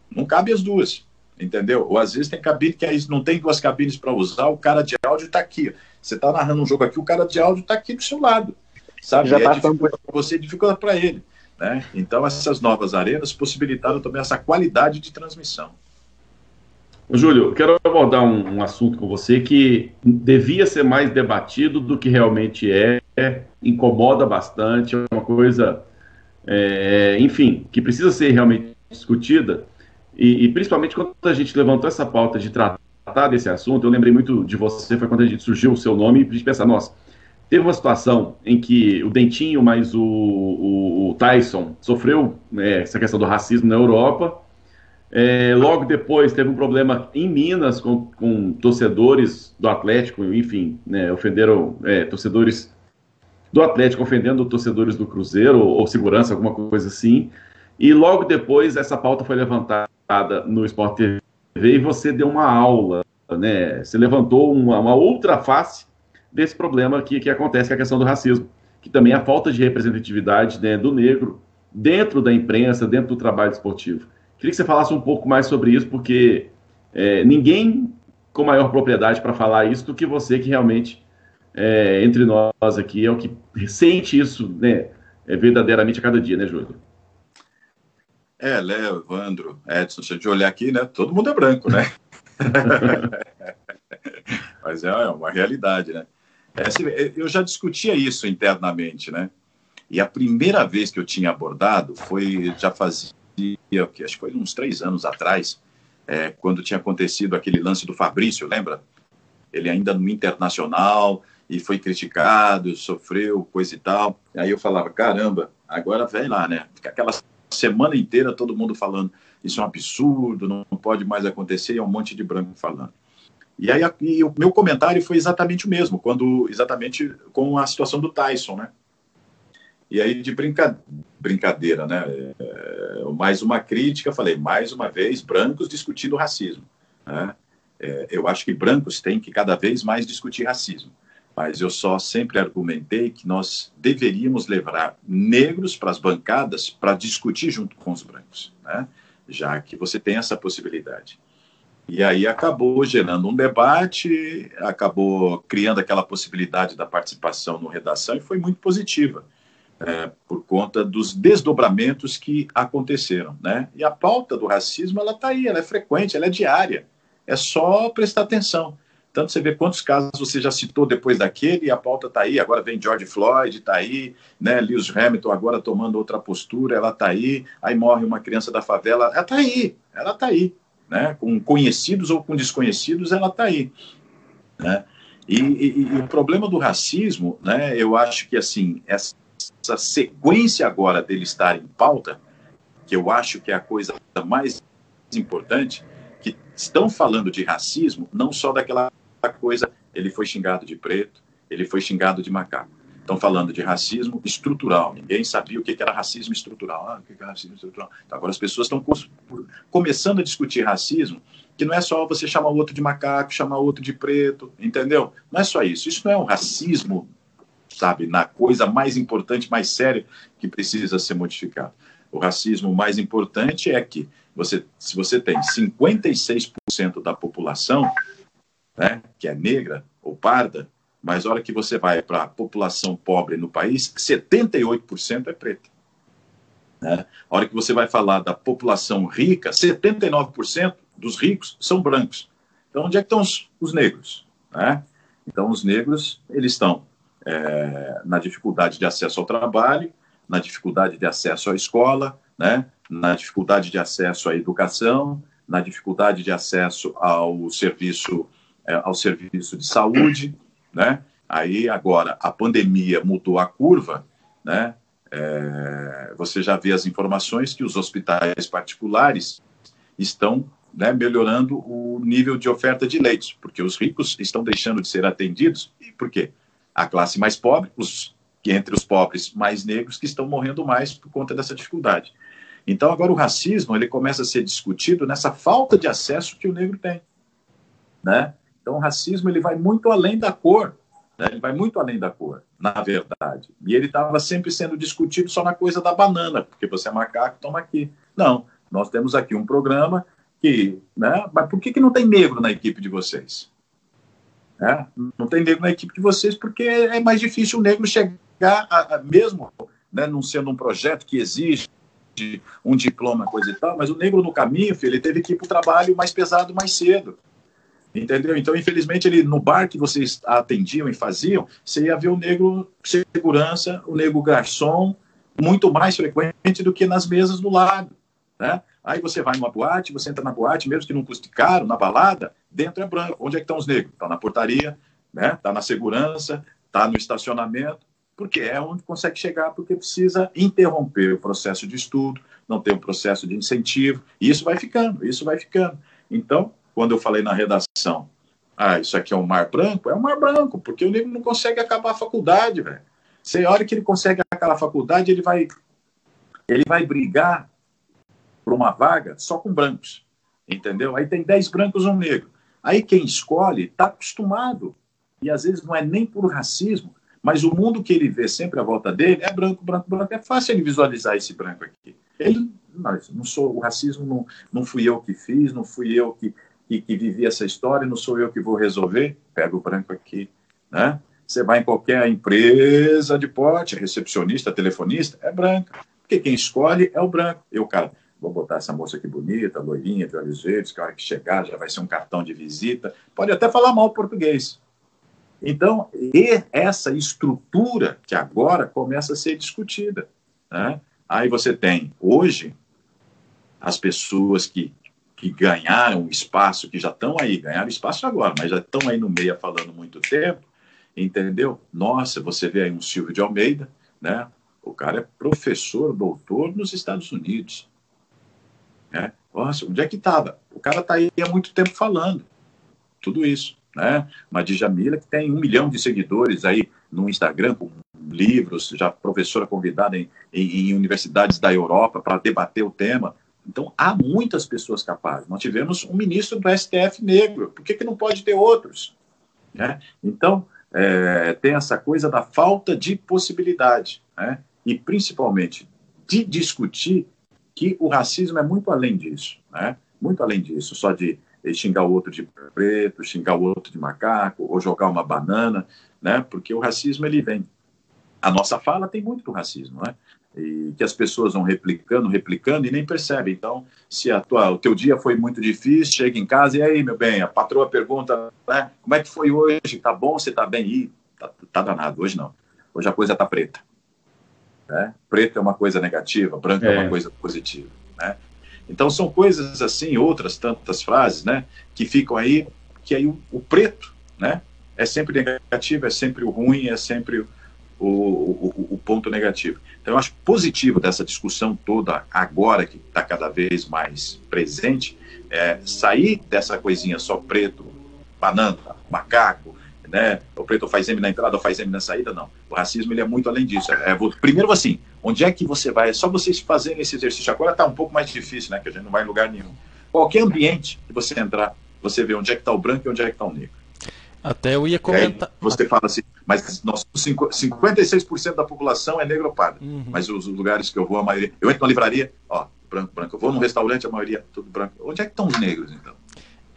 Não cabe as duas, entendeu? Ou às vezes tem cabine que aí não tem duas cabines para usar, o cara de áudio está aqui. Você está narrando um jogo aqui, o cara de áudio está aqui do seu lado, sabe? Já é difícil para você e dificulta para ele. Né? Então, essas novas arenas possibilitaram também essa qualidade de transmissão. Júlio, quero abordar um, um, assunto com você que devia ser mais debatido do que realmente é, incomoda bastante, é uma coisa, é, enfim, que precisa ser realmente discutida. E, e, principalmente quando a gente levantou essa pauta de tratar desse assunto, eu lembrei muito de você, foi quando a gente surgiu o seu nome, e pensa, nossa, teve uma situação em que o Dentinho mais o, o, o Tyson sofreu é, essa questão do racismo na Europa é, logo depois teve um problema em Minas com, com torcedores do Atlético, enfim, né, ofenderam é, torcedores do Atlético ofendendo torcedores do Cruzeiro ou, ou, segurança, alguma coisa assim. E logo depois essa pauta foi levantada no Sport TV e você deu uma aula, né? Você levantou uma, uma outra face desse problema que, que acontece, que é a questão do racismo, que também é a falta de representatividade né, do negro dentro da imprensa, dentro do trabalho esportivo. Queria que você falasse um pouco mais sobre isso, porque é, ninguém com maior propriedade para falar isso do que você, que realmente, é, entre nós aqui, é o que sente isso né, é, verdadeiramente a cada dia, né, Júlio? É, Léo, Evandro, Edson, se a gente olhar aqui, né, todo mundo é branco, né? Mas é uma realidade, né? É, eu já discutia isso internamente, né? E a primeira vez que eu tinha abordado foi já fazia que acho que foi uns três anos atrás, é, quando tinha acontecido aquele lance do Fabrício, lembra? Ele ainda no Internacional e foi criticado, sofreu coisa e tal. Aí eu falava, caramba, agora vem lá, né? Fica aquela semana inteira todo mundo falando isso é um absurdo, não pode mais acontecer, e é um monte de branco falando. E aí e o meu comentário foi exatamente o mesmo, quando exatamente com a situação do Tyson, né? E aí de brinca, brincadeira, né? É, mais uma crítica, falei, mais uma vez, brancos discutindo racismo. Né? É, eu acho que brancos têm que cada vez mais discutir racismo. Mas eu só sempre argumentei que nós deveríamos levar negros para as bancadas para discutir junto com os brancos, né? já que você tem essa possibilidade. E aí acabou gerando um debate, acabou criando aquela possibilidade da participação no redação e foi muito positiva, é, por conta dos desdobramentos que aconteceram. Né? E a pauta do racismo, ela está aí, ela é frequente, ela é diária. É só prestar atenção. Tanto você vê quantos casos você já citou depois daquele, e a pauta está aí, agora vem George Floyd, está aí, né? Lewis Hamilton agora tomando outra postura, ela está aí, aí morre uma criança da favela, ela está aí, ela está aí né? com conhecidos ou com desconhecidos, ela está aí. Né? E, e, e, o problema do racismo, né, eu acho que assim essa, essa sequência agora dele estar em pauta, que eu acho que é a coisa mais importante, que estão falando de racismo, não só daquela coisa, ele foi xingado de preto, ele foi xingado de macaco. Estão falando de racismo estrutural. Ninguém sabia o que era racismo estrutural. Ah, o que é racismo estrutural? Então, agora as pessoas estão começando a discutir racismo, que não é só você chamar o outro de macaco, chamar o outro de preto, entendeu? Não é só isso. Isso não é um racismo, sabe, na coisa mais importante, mais séria que precisa ser modificado. O racismo mais importante é que você, se você tem 56% da população, né, que é negra ou parda, mas a hora que você vai para a população pobre no país, 78% é preta. Né? A hora que você vai falar da população rica, 79% dos ricos são brancos. Então, onde é que estão os, os negros? Né? Então, os negros, eles estão é, na dificuldade de acesso ao trabalho, na dificuldade de acesso à escola, né? na dificuldade de acesso à educação, na dificuldade de acesso ao serviço, é, ao serviço de saúde, né? Aí agora a pandemia mudou a curva, né? É, você já vê as informações que os hospitais particulares estão né, melhorando o nível de oferta de leitos, porque os ricos estão deixando de ser atendidos. E por quê? A classe mais pobre, os, entre os pobres mais negros, que estão morrendo mais por conta dessa dificuldade. Então, agora o racismo ele começa a ser discutido nessa falta de acesso que o negro tem. Né? Então, o racismo ele vai muito além da cor, né? ele vai muito além da cor, na verdade. E ele estava sempre sendo discutido só na coisa da banana, porque você é macaco, toma aqui. Não, nós temos aqui um programa que, né? Mas por que, que não tem negro na equipe de vocês? É? Não tem negro na equipe de vocês porque é mais difícil o negro chegar, a, a, mesmo né, não sendo um projeto que exige um diploma, coisa e tal, mas o negro no caminho, filho, ele teve que ir para o trabalho mais pesado mais cedo. Entendeu? Então, infelizmente, ele no bar que vocês atendiam e faziam, você ia ver o negro segurança, o negro garçom, muito mais frequente do que nas mesas do lado. Né? Aí você vai numa boate, você entra na boate, mesmo que não custe caro, na balada, dentro é branco. Onde é que estão os negros? Estão tá na portaria, né? Tá na segurança, tá no estacionamento, porque é onde consegue chegar, porque precisa interromper o processo de estudo, não tem um processo de incentivo, e isso vai ficando, isso vai ficando. Então, quando eu falei na redação, ah, isso aqui é um mar branco, é um mar branco, porque o negro não consegue acabar a faculdade, velho. Você olha que ele consegue acabar a faculdade, ele vai, ele vai brigar por uma vaga só com brancos, entendeu? Aí tem 10 brancos um negro. Aí quem escolhe está acostumado, e às vezes não é nem por racismo, mas o mundo que ele vê sempre à volta dele é branco, branco, branco. É fácil ele visualizar esse branco aqui. Ele, não, não sou, o racismo não, não fui eu que fiz, não fui eu que que, que vivi essa história, não sou eu que vou resolver, pega o branco aqui, né? Você vai em qualquer empresa de porte, recepcionista, telefonista, é branca. Porque quem escolhe é o branco. Eu, cara, vou botar essa moça aqui bonita, loirinha, de olhos verdes, que a hora que chegar já vai ser um cartão de visita. Pode até falar mal português. Então, e essa estrutura que agora começa a ser discutida. Né? Aí você tem, hoje, as pessoas que que ganharam espaço, que já estão aí, ganharam espaço agora, mas já estão aí no meio falando muito tempo, entendeu? Nossa, você vê aí um Silvio de Almeida, né? O cara é professor, doutor nos Estados Unidos. Né? Nossa, onde é que estava? O cara está aí há muito tempo falando. tudo isso. Né? Uma Djamila que tem um milhão de seguidores aí no Instagram, com livros, já professora convidada em, em, em universidades da Europa para debater o tema. Então, há muitas pessoas capazes. Nós tivemos um ministro do STF negro, por que, que não pode ter outros? Né? Então, é, tem essa coisa da falta de possibilidade, né? e principalmente de discutir que o racismo é muito além disso, né? muito além disso, só de xingar o outro de preto, xingar o outro de macaco, ou jogar uma banana, né? porque o racismo ele vem. A nossa fala tem muito do racismo, né? E que as pessoas vão replicando, replicando e nem percebem. Então, se a tua, o teu dia foi muito difícil, chega em casa e aí, meu bem, a patroa pergunta, né, como é que foi hoje? Tá bom? Você tá bem? Ih, tá, tá danado. Hoje não. Hoje a coisa tá preta. Né? Preto é uma coisa negativa, branco é, é uma coisa positiva. Né? Então, são coisas assim, outras tantas frases, né, que ficam aí, que aí o, o preto, né, é sempre negativo, é sempre o ruim, é sempre o, o, o, ponto negativo. Então, eu acho positivo dessa discussão toda, agora que está cada vez mais presente, é, sair dessa coisinha só preto, banana, macaco, né? O preto faz M na entrada faz M na saída, não. O racismo ele é muito além disso. É, é, primeiro, assim, onde é que você vai? É só vocês fazerem esse exercício. Agora está um pouco mais difícil, né? Que a gente não vai em lugar nenhum. Qualquer ambiente que você entrar, você vê onde é que está o branco e onde é que está o negro. Até eu ia comentar. Aí você fala assim, mas nós, 56% da população é negro ou pardo. Uhum. Mas os lugares que eu vou, a maioria. Eu entro na livraria, ó, branco, branco. Eu vou num restaurante, a maioria tudo branco. Onde é que estão os negros, então?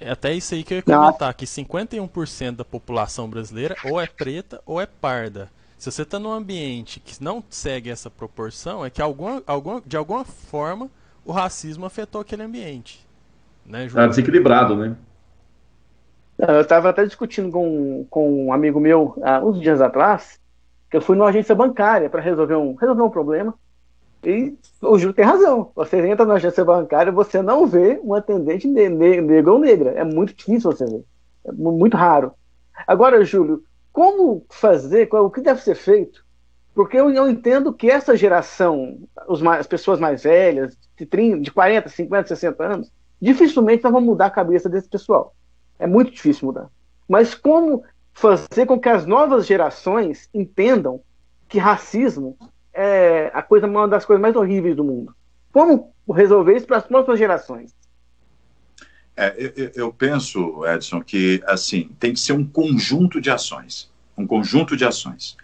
É até isso aí que eu ia comentar, que 51% da população brasileira ou é preta ou é parda. Se você está num ambiente que não segue essa proporção, é que alguma, alguma, de alguma forma o racismo afetou aquele ambiente. Né, Tá desequilibrado, né? Eu estava até discutindo com, com um amigo meu há uns dias atrás, que eu fui numa agência bancária para resolver um, resolver um problema. E o Júlio tem razão. Você entra na agência bancária, você não vê um atendente ne ne negro ou negra. É muito difícil você ver. É muito raro. Agora, Júlio, como fazer, o que deve ser feito? Porque eu, eu entendo que essa geração, mais, as pessoas mais velhas, de, 30, de 40, 50, 60 anos, dificilmente vamos mudar a cabeça desse pessoal. É muito difícil mudar. Mas como fazer com que as novas gerações entendam que racismo é a coisa, uma das coisas mais horríveis do mundo? Como resolver isso para as próximas gerações? É, eu, eu, penso, Edson, que assim tem que ser um conjunto de ações, um conjunto de ações.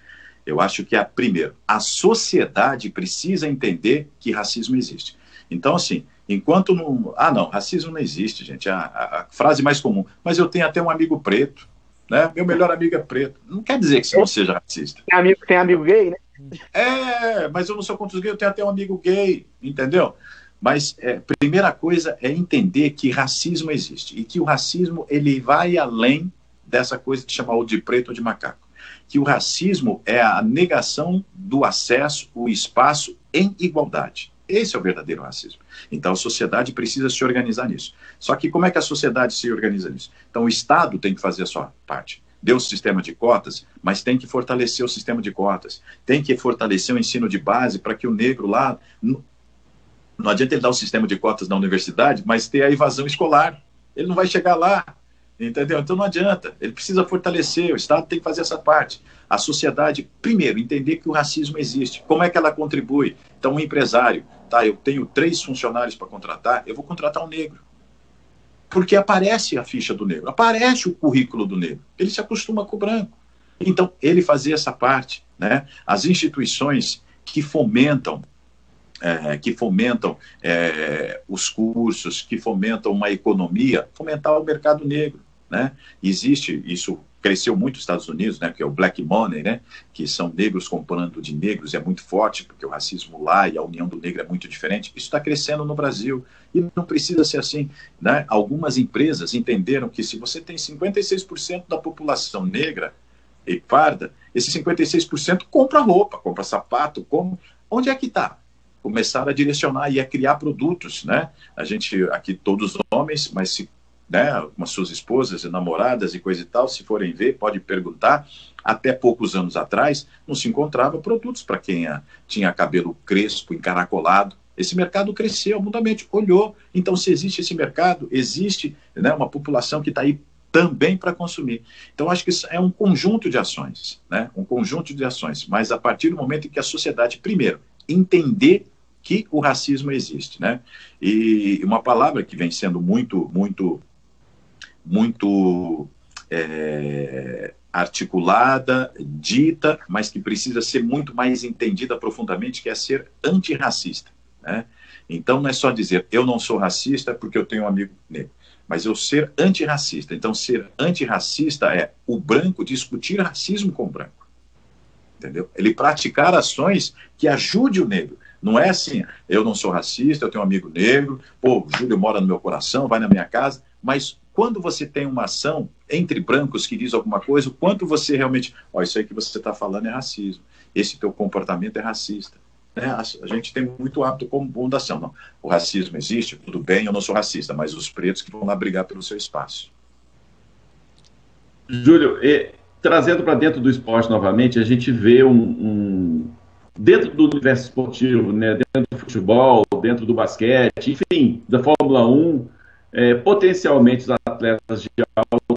Eu acho que a primeiro, a sociedade precisa entender que racismo existe. Então, assim, Enquanto não. Ah, não, racismo não existe, gente. A, a, a, frase mais comum. Mas eu tenho até um amigo preto. Né? Meu melhor amigo é preto. Não quer dizer que você não seja racista. Tem amigo, tem amigo gay, né? É, mas eu não sou contra os gays, eu tenho até um amigo gay, entendeu? Mas é, primeira coisa é entender que racismo existe e que o racismo ele vai além dessa coisa de chamar o de preto ou de macaco. Que o racismo é a negação do acesso, o espaço em igualdade. Esse é o verdadeiro racismo. Então a sociedade precisa se organizar nisso. Só que como é que a sociedade se organiza nisso? Então o Estado tem que fazer a sua parte. Deu o sistema de cotas, mas tem que fortalecer o sistema de cotas. Tem que fortalecer o ensino de base para que o negro lá. Não adianta ele dar o sistema de cotas na universidade, mas ter a evasão escolar. Ele não vai chegar lá. Entendeu? Então não adianta. Ele precisa fortalecer, o Estado tem que fazer essa parte. A sociedade, primeiro, entender que o racismo existe. Como é que ela contribui? Então, um empresário, Eu tenho três funcionários para contratar, eu vou contratar um negro. Porque aparece a ficha do negro, aparece o currículo do negro. Ele se acostuma com o branco. Então, ele fazer essa parte, né? As instituições que fomentam é, que fomentam é, os cursos, que fomentam uma economia, fomentar o mercado negro. Né? Existe, isso cresceu muito nos Estados Unidos, né, que é o black money, né, que são negros comprando de negros, é muito forte, porque o racismo lá e a união do negro é muito diferente. Isso está crescendo no Brasil e não precisa ser assim. Né? Algumas empresas entenderam que se você tem 56% da população negra e parda, esse 56% compra roupa, compra sapato, compra... onde é que está? Começaram a direcionar e a criar produtos, né? A gente, aqui todos homens, mas se né, com as suas esposas e namoradas e coisa e tal, se forem ver, pode perguntar. Até poucos anos atrás, não se encontrava produtos para quem tinha cabelo crespo, encaracolado. Esse mercado cresceu mudamente, olhou. Então, se existe esse mercado, existe né, uma população que está aí também para consumir. Então, acho que isso é um conjunto de ações, né? um conjunto de ações, mas a partir do momento em que a sociedade, primeiro, entender que o racismo existe, né? E uma palavra que vem sendo muito, muito, muito é, articulada, dita, mas que precisa ser muito mais entendida profundamente, que é ser antirracista, né? Então, não é só dizer eu não sou racista porque eu tenho um amigo negro, mas eu ser antirracista. Então, ser antirracista é o branco discutir racismo com o branco. Entendeu? Ele praticar ações que ajude o negro. Não é assim, eu não sou racista, eu tenho um amigo negro, pô, o Júlio mora no meu coração, vai na minha casa, mas quando você tem uma ação entre brancos que diz alguma coisa, o quanto você realmente, ó, isso aí que você está falando é racismo, esse teu comportamento é racista. Né? A, a, gente tem muito hábito como fundação, não. O racismo existe, tudo bem, eu não sou racista, mas os pretos que vão lá brigar pelo seu espaço. Júlio, e, trazendo para dentro do esporte novamente, a gente vê um, um dentro do universo esportivo, né, dentro do futebol, dentro do basquete, enfim, da Fórmula 1, é, potencialmente os atletas de alto,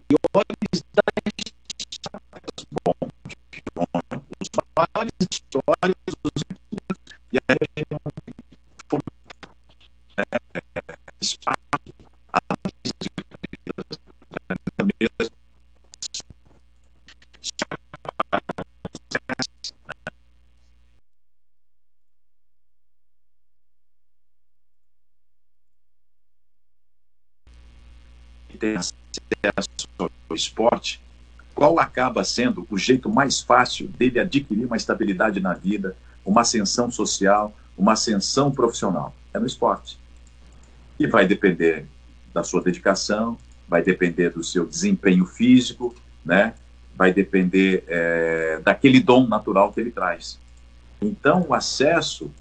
acesso ao esporte qual acaba sendo o jeito mais fácil dele adquirir uma estabilidade na vida, uma ascensão social, uma ascensão profissional? É no esporte. E vai depender da sua dedicação, vai depender do seu desempenho físico, né? vai depender é, daquele dom natural que ele traz. Então, o acesso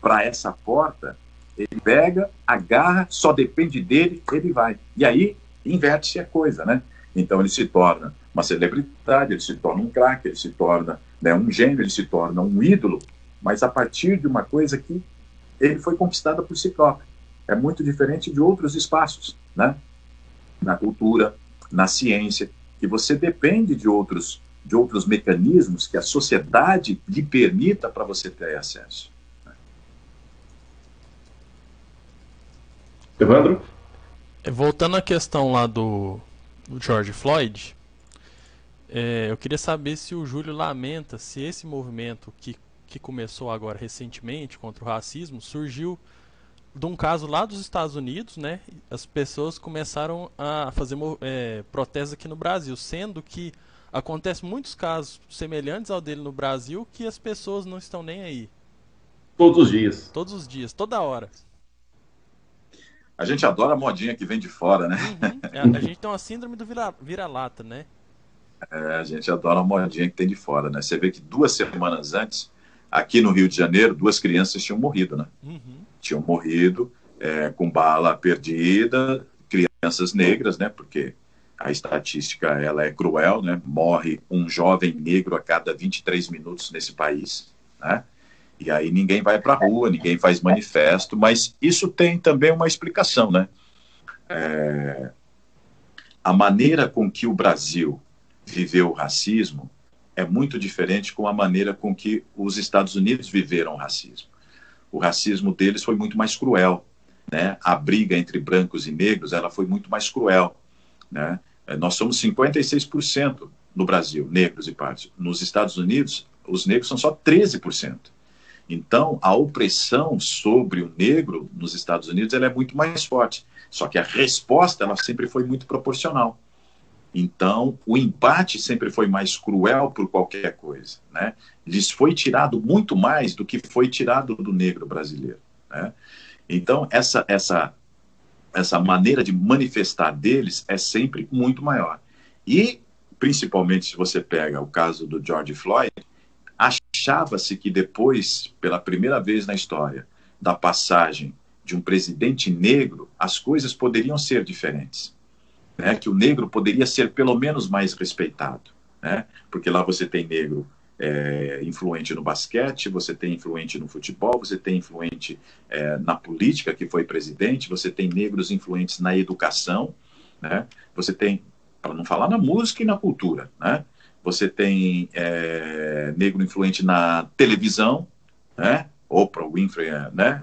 para essa porta, ele pega, agarra, só depende dele, ele vai. E aí, inverte-se a coisa, né? Então, ele se torna uma celebridade, ele se torna um craque, ele se torna né, um gênio, ele se torna um ídolo, mas a partir de uma coisa que ele foi conquistada por si próprio. É muito diferente de outros espaços, né? Na cultura, na ciência, que você depende de outros de outros mecanismos que a sociedade lhe permita para você ter acesso. Evandro? Voltando à questão lá do, do George Floyd, é, eu queria saber se o Júlio lamenta se esse movimento que, que começou agora recentemente contra o racismo surgiu de um caso lá dos Estados Unidos, né? As pessoas começaram a fazer é, protestos aqui no Brasil, sendo que acontece muitos casos semelhantes ao dele no Brasil que as pessoas não estão nem aí. Todos os dias. Todos os dias, toda hora. A gente adora a modinha que vem de fora, né? Uhum. A, a, gente tem uma síndrome do vira-lata, vira né? É, a gente adora uma modinha que tem de fora, né? Você vê que duas semanas antes, aqui no Rio de Janeiro, duas crianças tinham morrido, né? Uhum. Tinham morrido é, com bala perdida, crianças negras, né? Porque a estatística ela é cruel, né? Morre um jovem negro a cada 23 minutos nesse país, né? E aí ninguém vai para a rua, ninguém faz manifesto, mas isso tem também uma explicação, né? É, a maneira com que o Brasil viveu o racismo é muito diferente com a maneira com que os Estados Unidos viveram o racismo. O racismo deles foi muito mais cruel, né? A briga entre brancos e negros, ela foi muito mais cruel, né? É, nós somos 56% no Brasil, negros e pardos. Nos Estados Unidos, os negros são só 13%. Então, a opressão sobre o negro nos Estados Unidos ela é muito mais forte. Só que a resposta ela sempre foi muito proporcional. Então, o empate sempre foi mais cruel por qualquer coisa. Né? Lhes foi tirado muito mais do que foi tirado do negro brasileiro. Né? Então, essa, essa, essa maneira de manifestar deles é sempre muito maior. E, principalmente, se você pega o caso do George Floyd, achava-se que depois, pela primeira vez na história, da passagem de um presidente negro, as coisas poderiam ser diferentes. Né? Que o negro poderia ser pelo menos mais respeitado. Né? Porque lá você tem negro é, influente no basquete, você tem influente no futebol, você tem influente é, na política, que foi presidente, você tem negros influentes na educação, né? você tem, para não falar na música e na cultura, né? Você tem é, negro influente na televisão, né? Oprah Winfrey, é, né?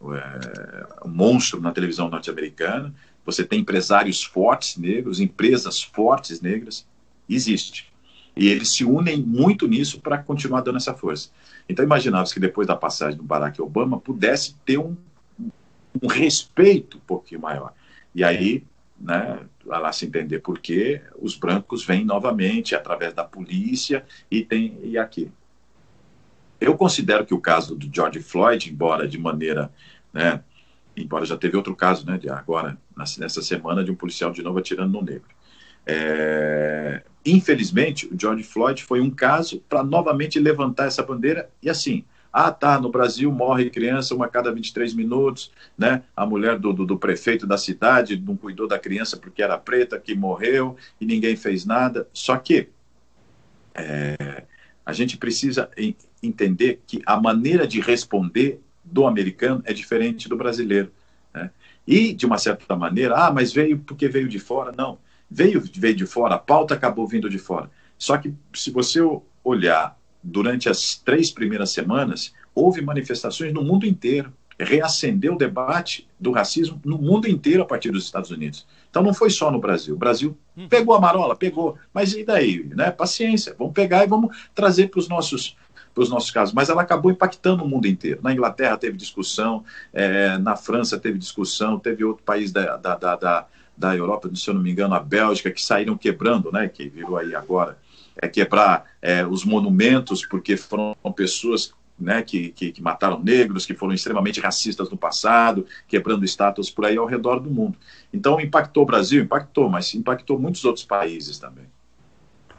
É, um monstro na televisão norte-americana. Você tem empresários fortes negros, empresas fortes negras. Existe. E eles se unem muito nisso para continuar dando essa força. Então, imaginava-se que depois da passagem do Barack Obama pudesse ter um, um respeito um pouquinho maior. E aí né, lá se entender por que os brancos vêm novamente através da polícia e tem e aqui. Eu considero que o caso do George Floyd, embora de maneira, né, embora já teve outro caso, né, de agora nessa semana de um policial de novo atirando no negro. É, infelizmente, o George Floyd foi um caso para novamente levantar essa bandeira e assim, ah, tá, no Brasil morre criança uma cada 23 minutos, né? A mulher do, do, do, prefeito da cidade não cuidou da criança porque era preta, que morreu e ninguém fez nada. Só que é, a gente precisa entender que a maneira de responder do americano é diferente do brasileiro. Né? E, de uma certa maneira, ah, mas veio porque veio de fora. Não, veio, veio de fora, a pauta acabou vindo de fora. Só que, se você olhar durante as três primeiras semanas, houve manifestações no mundo inteiro. Reacendeu o debate do racismo no mundo inteiro a partir dos Estados Unidos. Então não foi só no Brasil. O Brasil hum. pegou a marola, pegou. Mas e daí? Né? Paciência, vamos pegar e vamos trazer para os nossos para os nossos casos, mas ela acabou impactando o mundo inteiro. Na Inglaterra teve discussão, é, na França teve discussão, teve outro país da, da, da, da, da Europa, se eu não me engano, a Bélgica, que saíram quebrando, né, que virou aí agora é quebrar é, os monumentos, porque foram pessoas né, que, que, que, mataram negros, que foram extremamente racistas no passado, quebrando estátuas por aí ao redor do mundo. Então, impactou o Brasil? Impactou, mas impactou muitos outros países também.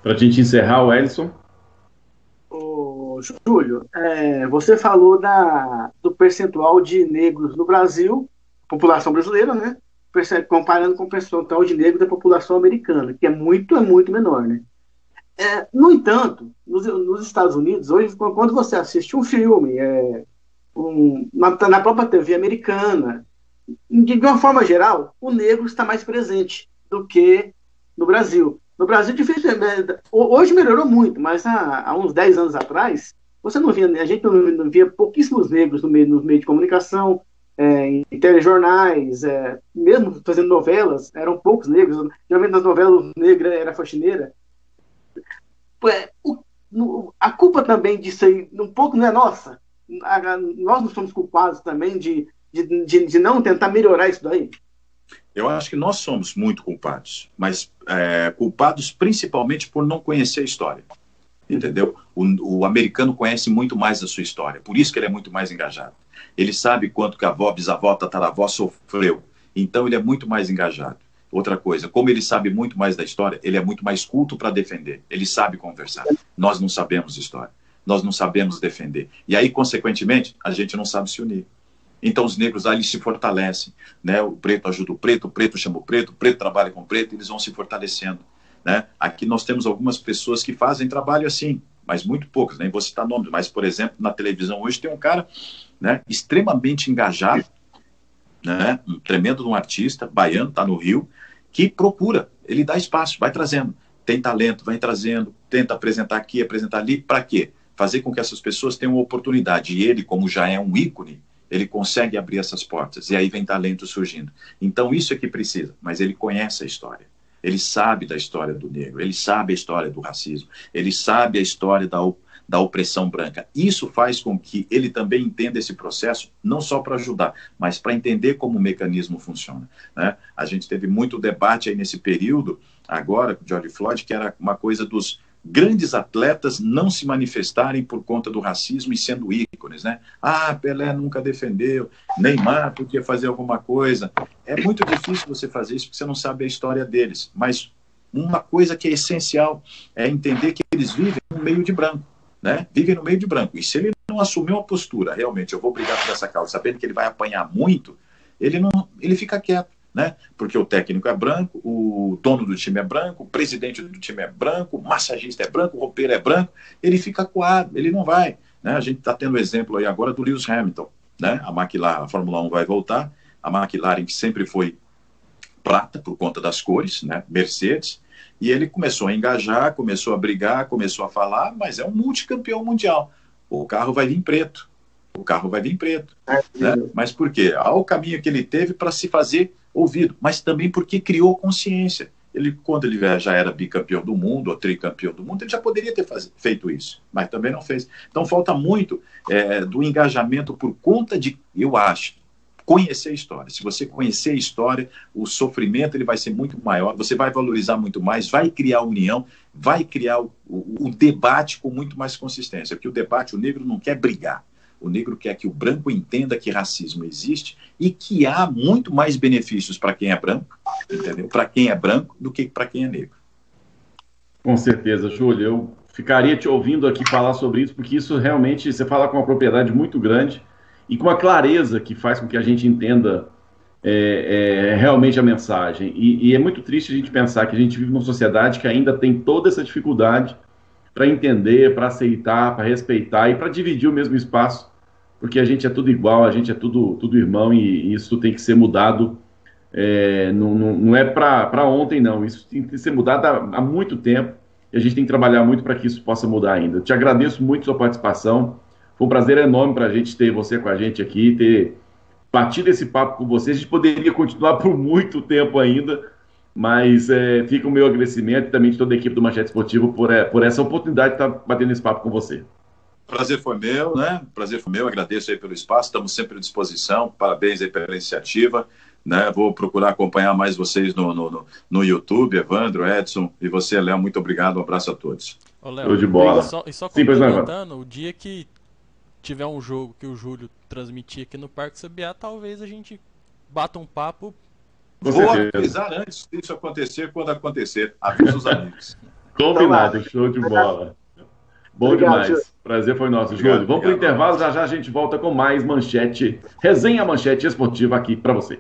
Para a gente encerrar, o Edson. Ô, Júlio, é, você falou da, do percentual de negros no Brasil, população brasileira, né? Comparando com o percentual de negros da população americana, que é muito, é muito menor, né? É, no entanto, nos, nos, Estados Unidos, hoje, quando você assiste um filme, é, um, na, na, própria TV americana, de, de, uma forma geral, o negro está mais presente do que no Brasil. No Brasil, dificilmente, é, hoje melhorou muito, mas há, há, uns 10 anos atrás, você não via, a gente não, não via pouquíssimos negros no meio, no meio de comunicação, é, em telejornais, é, mesmo fazendo novelas, eram poucos negros. Geralmente nas novelas, o negro era faxineira. É, a culpa também disso aí, um pouco não é nossa. nós não somos culpados também de, de, de, de, não tentar melhorar isso daí? Eu acho que nós somos muito culpados, mas é, culpados principalmente por não conhecer a história. Entendeu? O, o, americano conhece muito mais a sua história, por isso que ele é muito mais engajado. Ele sabe quanto que a avó, bisavó, tataravó sofreu, então ele é muito mais engajado. Outra coisa, como ele sabe muito mais da história, ele é muito mais culto para defender. Ele sabe conversar. Nós não sabemos história. Nós não sabemos defender. E aí, consequentemente, a gente não sabe se unir. Então os negros ali se fortalecem, né? O preto ajuda o preto, o preto chama o preto, o preto trabalha com o preto, eles vão se fortalecendo, né? Aqui nós temos algumas pessoas que fazem trabalho assim, mas muito poucas, nem vou citar nomes, mas por exemplo, na televisão hoje tem um cara, né, extremamente engajado, né? Um tremendo um artista, baiano, está no Rio, que procura, ele dá espaço, vai trazendo. Tem talento, vai trazendo, tenta apresentar aqui, apresentar ali, para quê? Fazer com que essas pessoas tenham oportunidade. E ele, como já é um ícone, ele consegue abrir essas portas. E aí vem talento surgindo. Então, isso é que precisa. Mas ele conhece a história. Ele sabe da história do negro, ele sabe a história do racismo, ele sabe a história da, da opressão branca. Isso faz com que ele também entenda esse processo, não só para ajudar, mas para entender como o mecanismo funciona. Né? A gente teve muito debate aí nesse período, agora, George Floyd, que era uma coisa dos grandes atletas não se manifestarem por conta do racismo e sendo ícones, né? Ah, Pelé nunca defendeu, Neymar podia fazer alguma coisa. É muito difícil você fazer isso porque você não sabe a história deles, mas uma coisa que é essencial é entender que eles vivem no meio de branco, né? No meio de branco. E se ele não assumir uma postura, realmente, eu vou brigar por essa causa, sabendo que ele vai apanhar muito, ele não, ele fica quieto né? Porque o técnico é branco, o dono do time é branco, o presidente do time é branco, o massagista é branco, o roupeiro é branco, ele fica coado, ele não vai. Né? A gente está tendo o exemplo aí agora do Lewis Hamilton, né? A McLaren, a Fórmula 1 vai voltar, a McLaren que sempre foi prata por conta das cores, né? Mercedes, e ele começou a engajar, começou a brigar, começou a falar, mas é um multicampeão mundial. O carro vai vir preto, o carro vai vir preto. É, né? Mas por quê? Há o caminho que ele teve para se fazer ouvido, mas também porque criou consciência. Ele, quando ele já era bicampeão do mundo, ou tricampeão do mundo, ele já poderia ter faz, feito isso, mas também não fez. Então falta muito é, do engajamento por conta de, eu acho, conhecer a história. Se você conhecer a história, o sofrimento ele vai ser muito maior, você vai valorizar muito mais, vai criar união, vai criar o, o, o debate com muito mais consistência, porque o debate, o negro não quer brigar, o negro quer que o branco entenda que racismo existe e que há muito mais benefícios para quem é branco, entendeu? Para quem é branco do que para quem é negro. Com certeza, Júlio. Eu ficaria te ouvindo aqui falar sobre isso, porque isso realmente você fala com uma propriedade muito grande e com uma clareza que faz com que a gente entenda é, é, realmente a mensagem. E, e, é muito triste a gente pensar que a gente vive numa sociedade que ainda tem toda essa dificuldade para entender, para aceitar, para respeitar e para dividir o mesmo espaço porque a gente é tudo igual, a gente é tudo, tudo irmão e, isso tem que ser mudado. É, não, não, não, é para ontem, não. Isso tem que ser mudado há, há muito tempo e a gente tem que trabalhar muito para que isso possa mudar ainda. te agradeço muito sua participação. Foi um prazer enorme para a gente ter você com a gente aqui, ter batido esse papo com você. A gente poderia continuar por muito tempo ainda, mas é, fica o meu agradecimento e também de toda a equipe do Manchete Esportivo por, é, por essa oportunidade de estar batendo esse papo com você. Prazer foi meu, né? Prazer foi meu, agradeço aí pelo espaço, estamos sempre à disposição, parabéns aí pela iniciativa, né? Vou procurar acompanhar mais vocês no, no, no YouTube, Evandro, Edson e você, Léo, muito obrigado, um abraço a todos. Ô, Léo, de bola. E só, e só complementando, o dia que tiver um jogo que o Júlio transmitir aqui no Parque CBA, talvez a gente bata um papo. Vou avisar antes disso acontecer, quando acontecer, avisa os amigos. Combinado, show de bola. Bom obrigado, demais. Prazer foi nosso, Júlio. Vamos para o intervalo, já já a gente volta com mais manchete, resenha manchete esportiva aqui para você.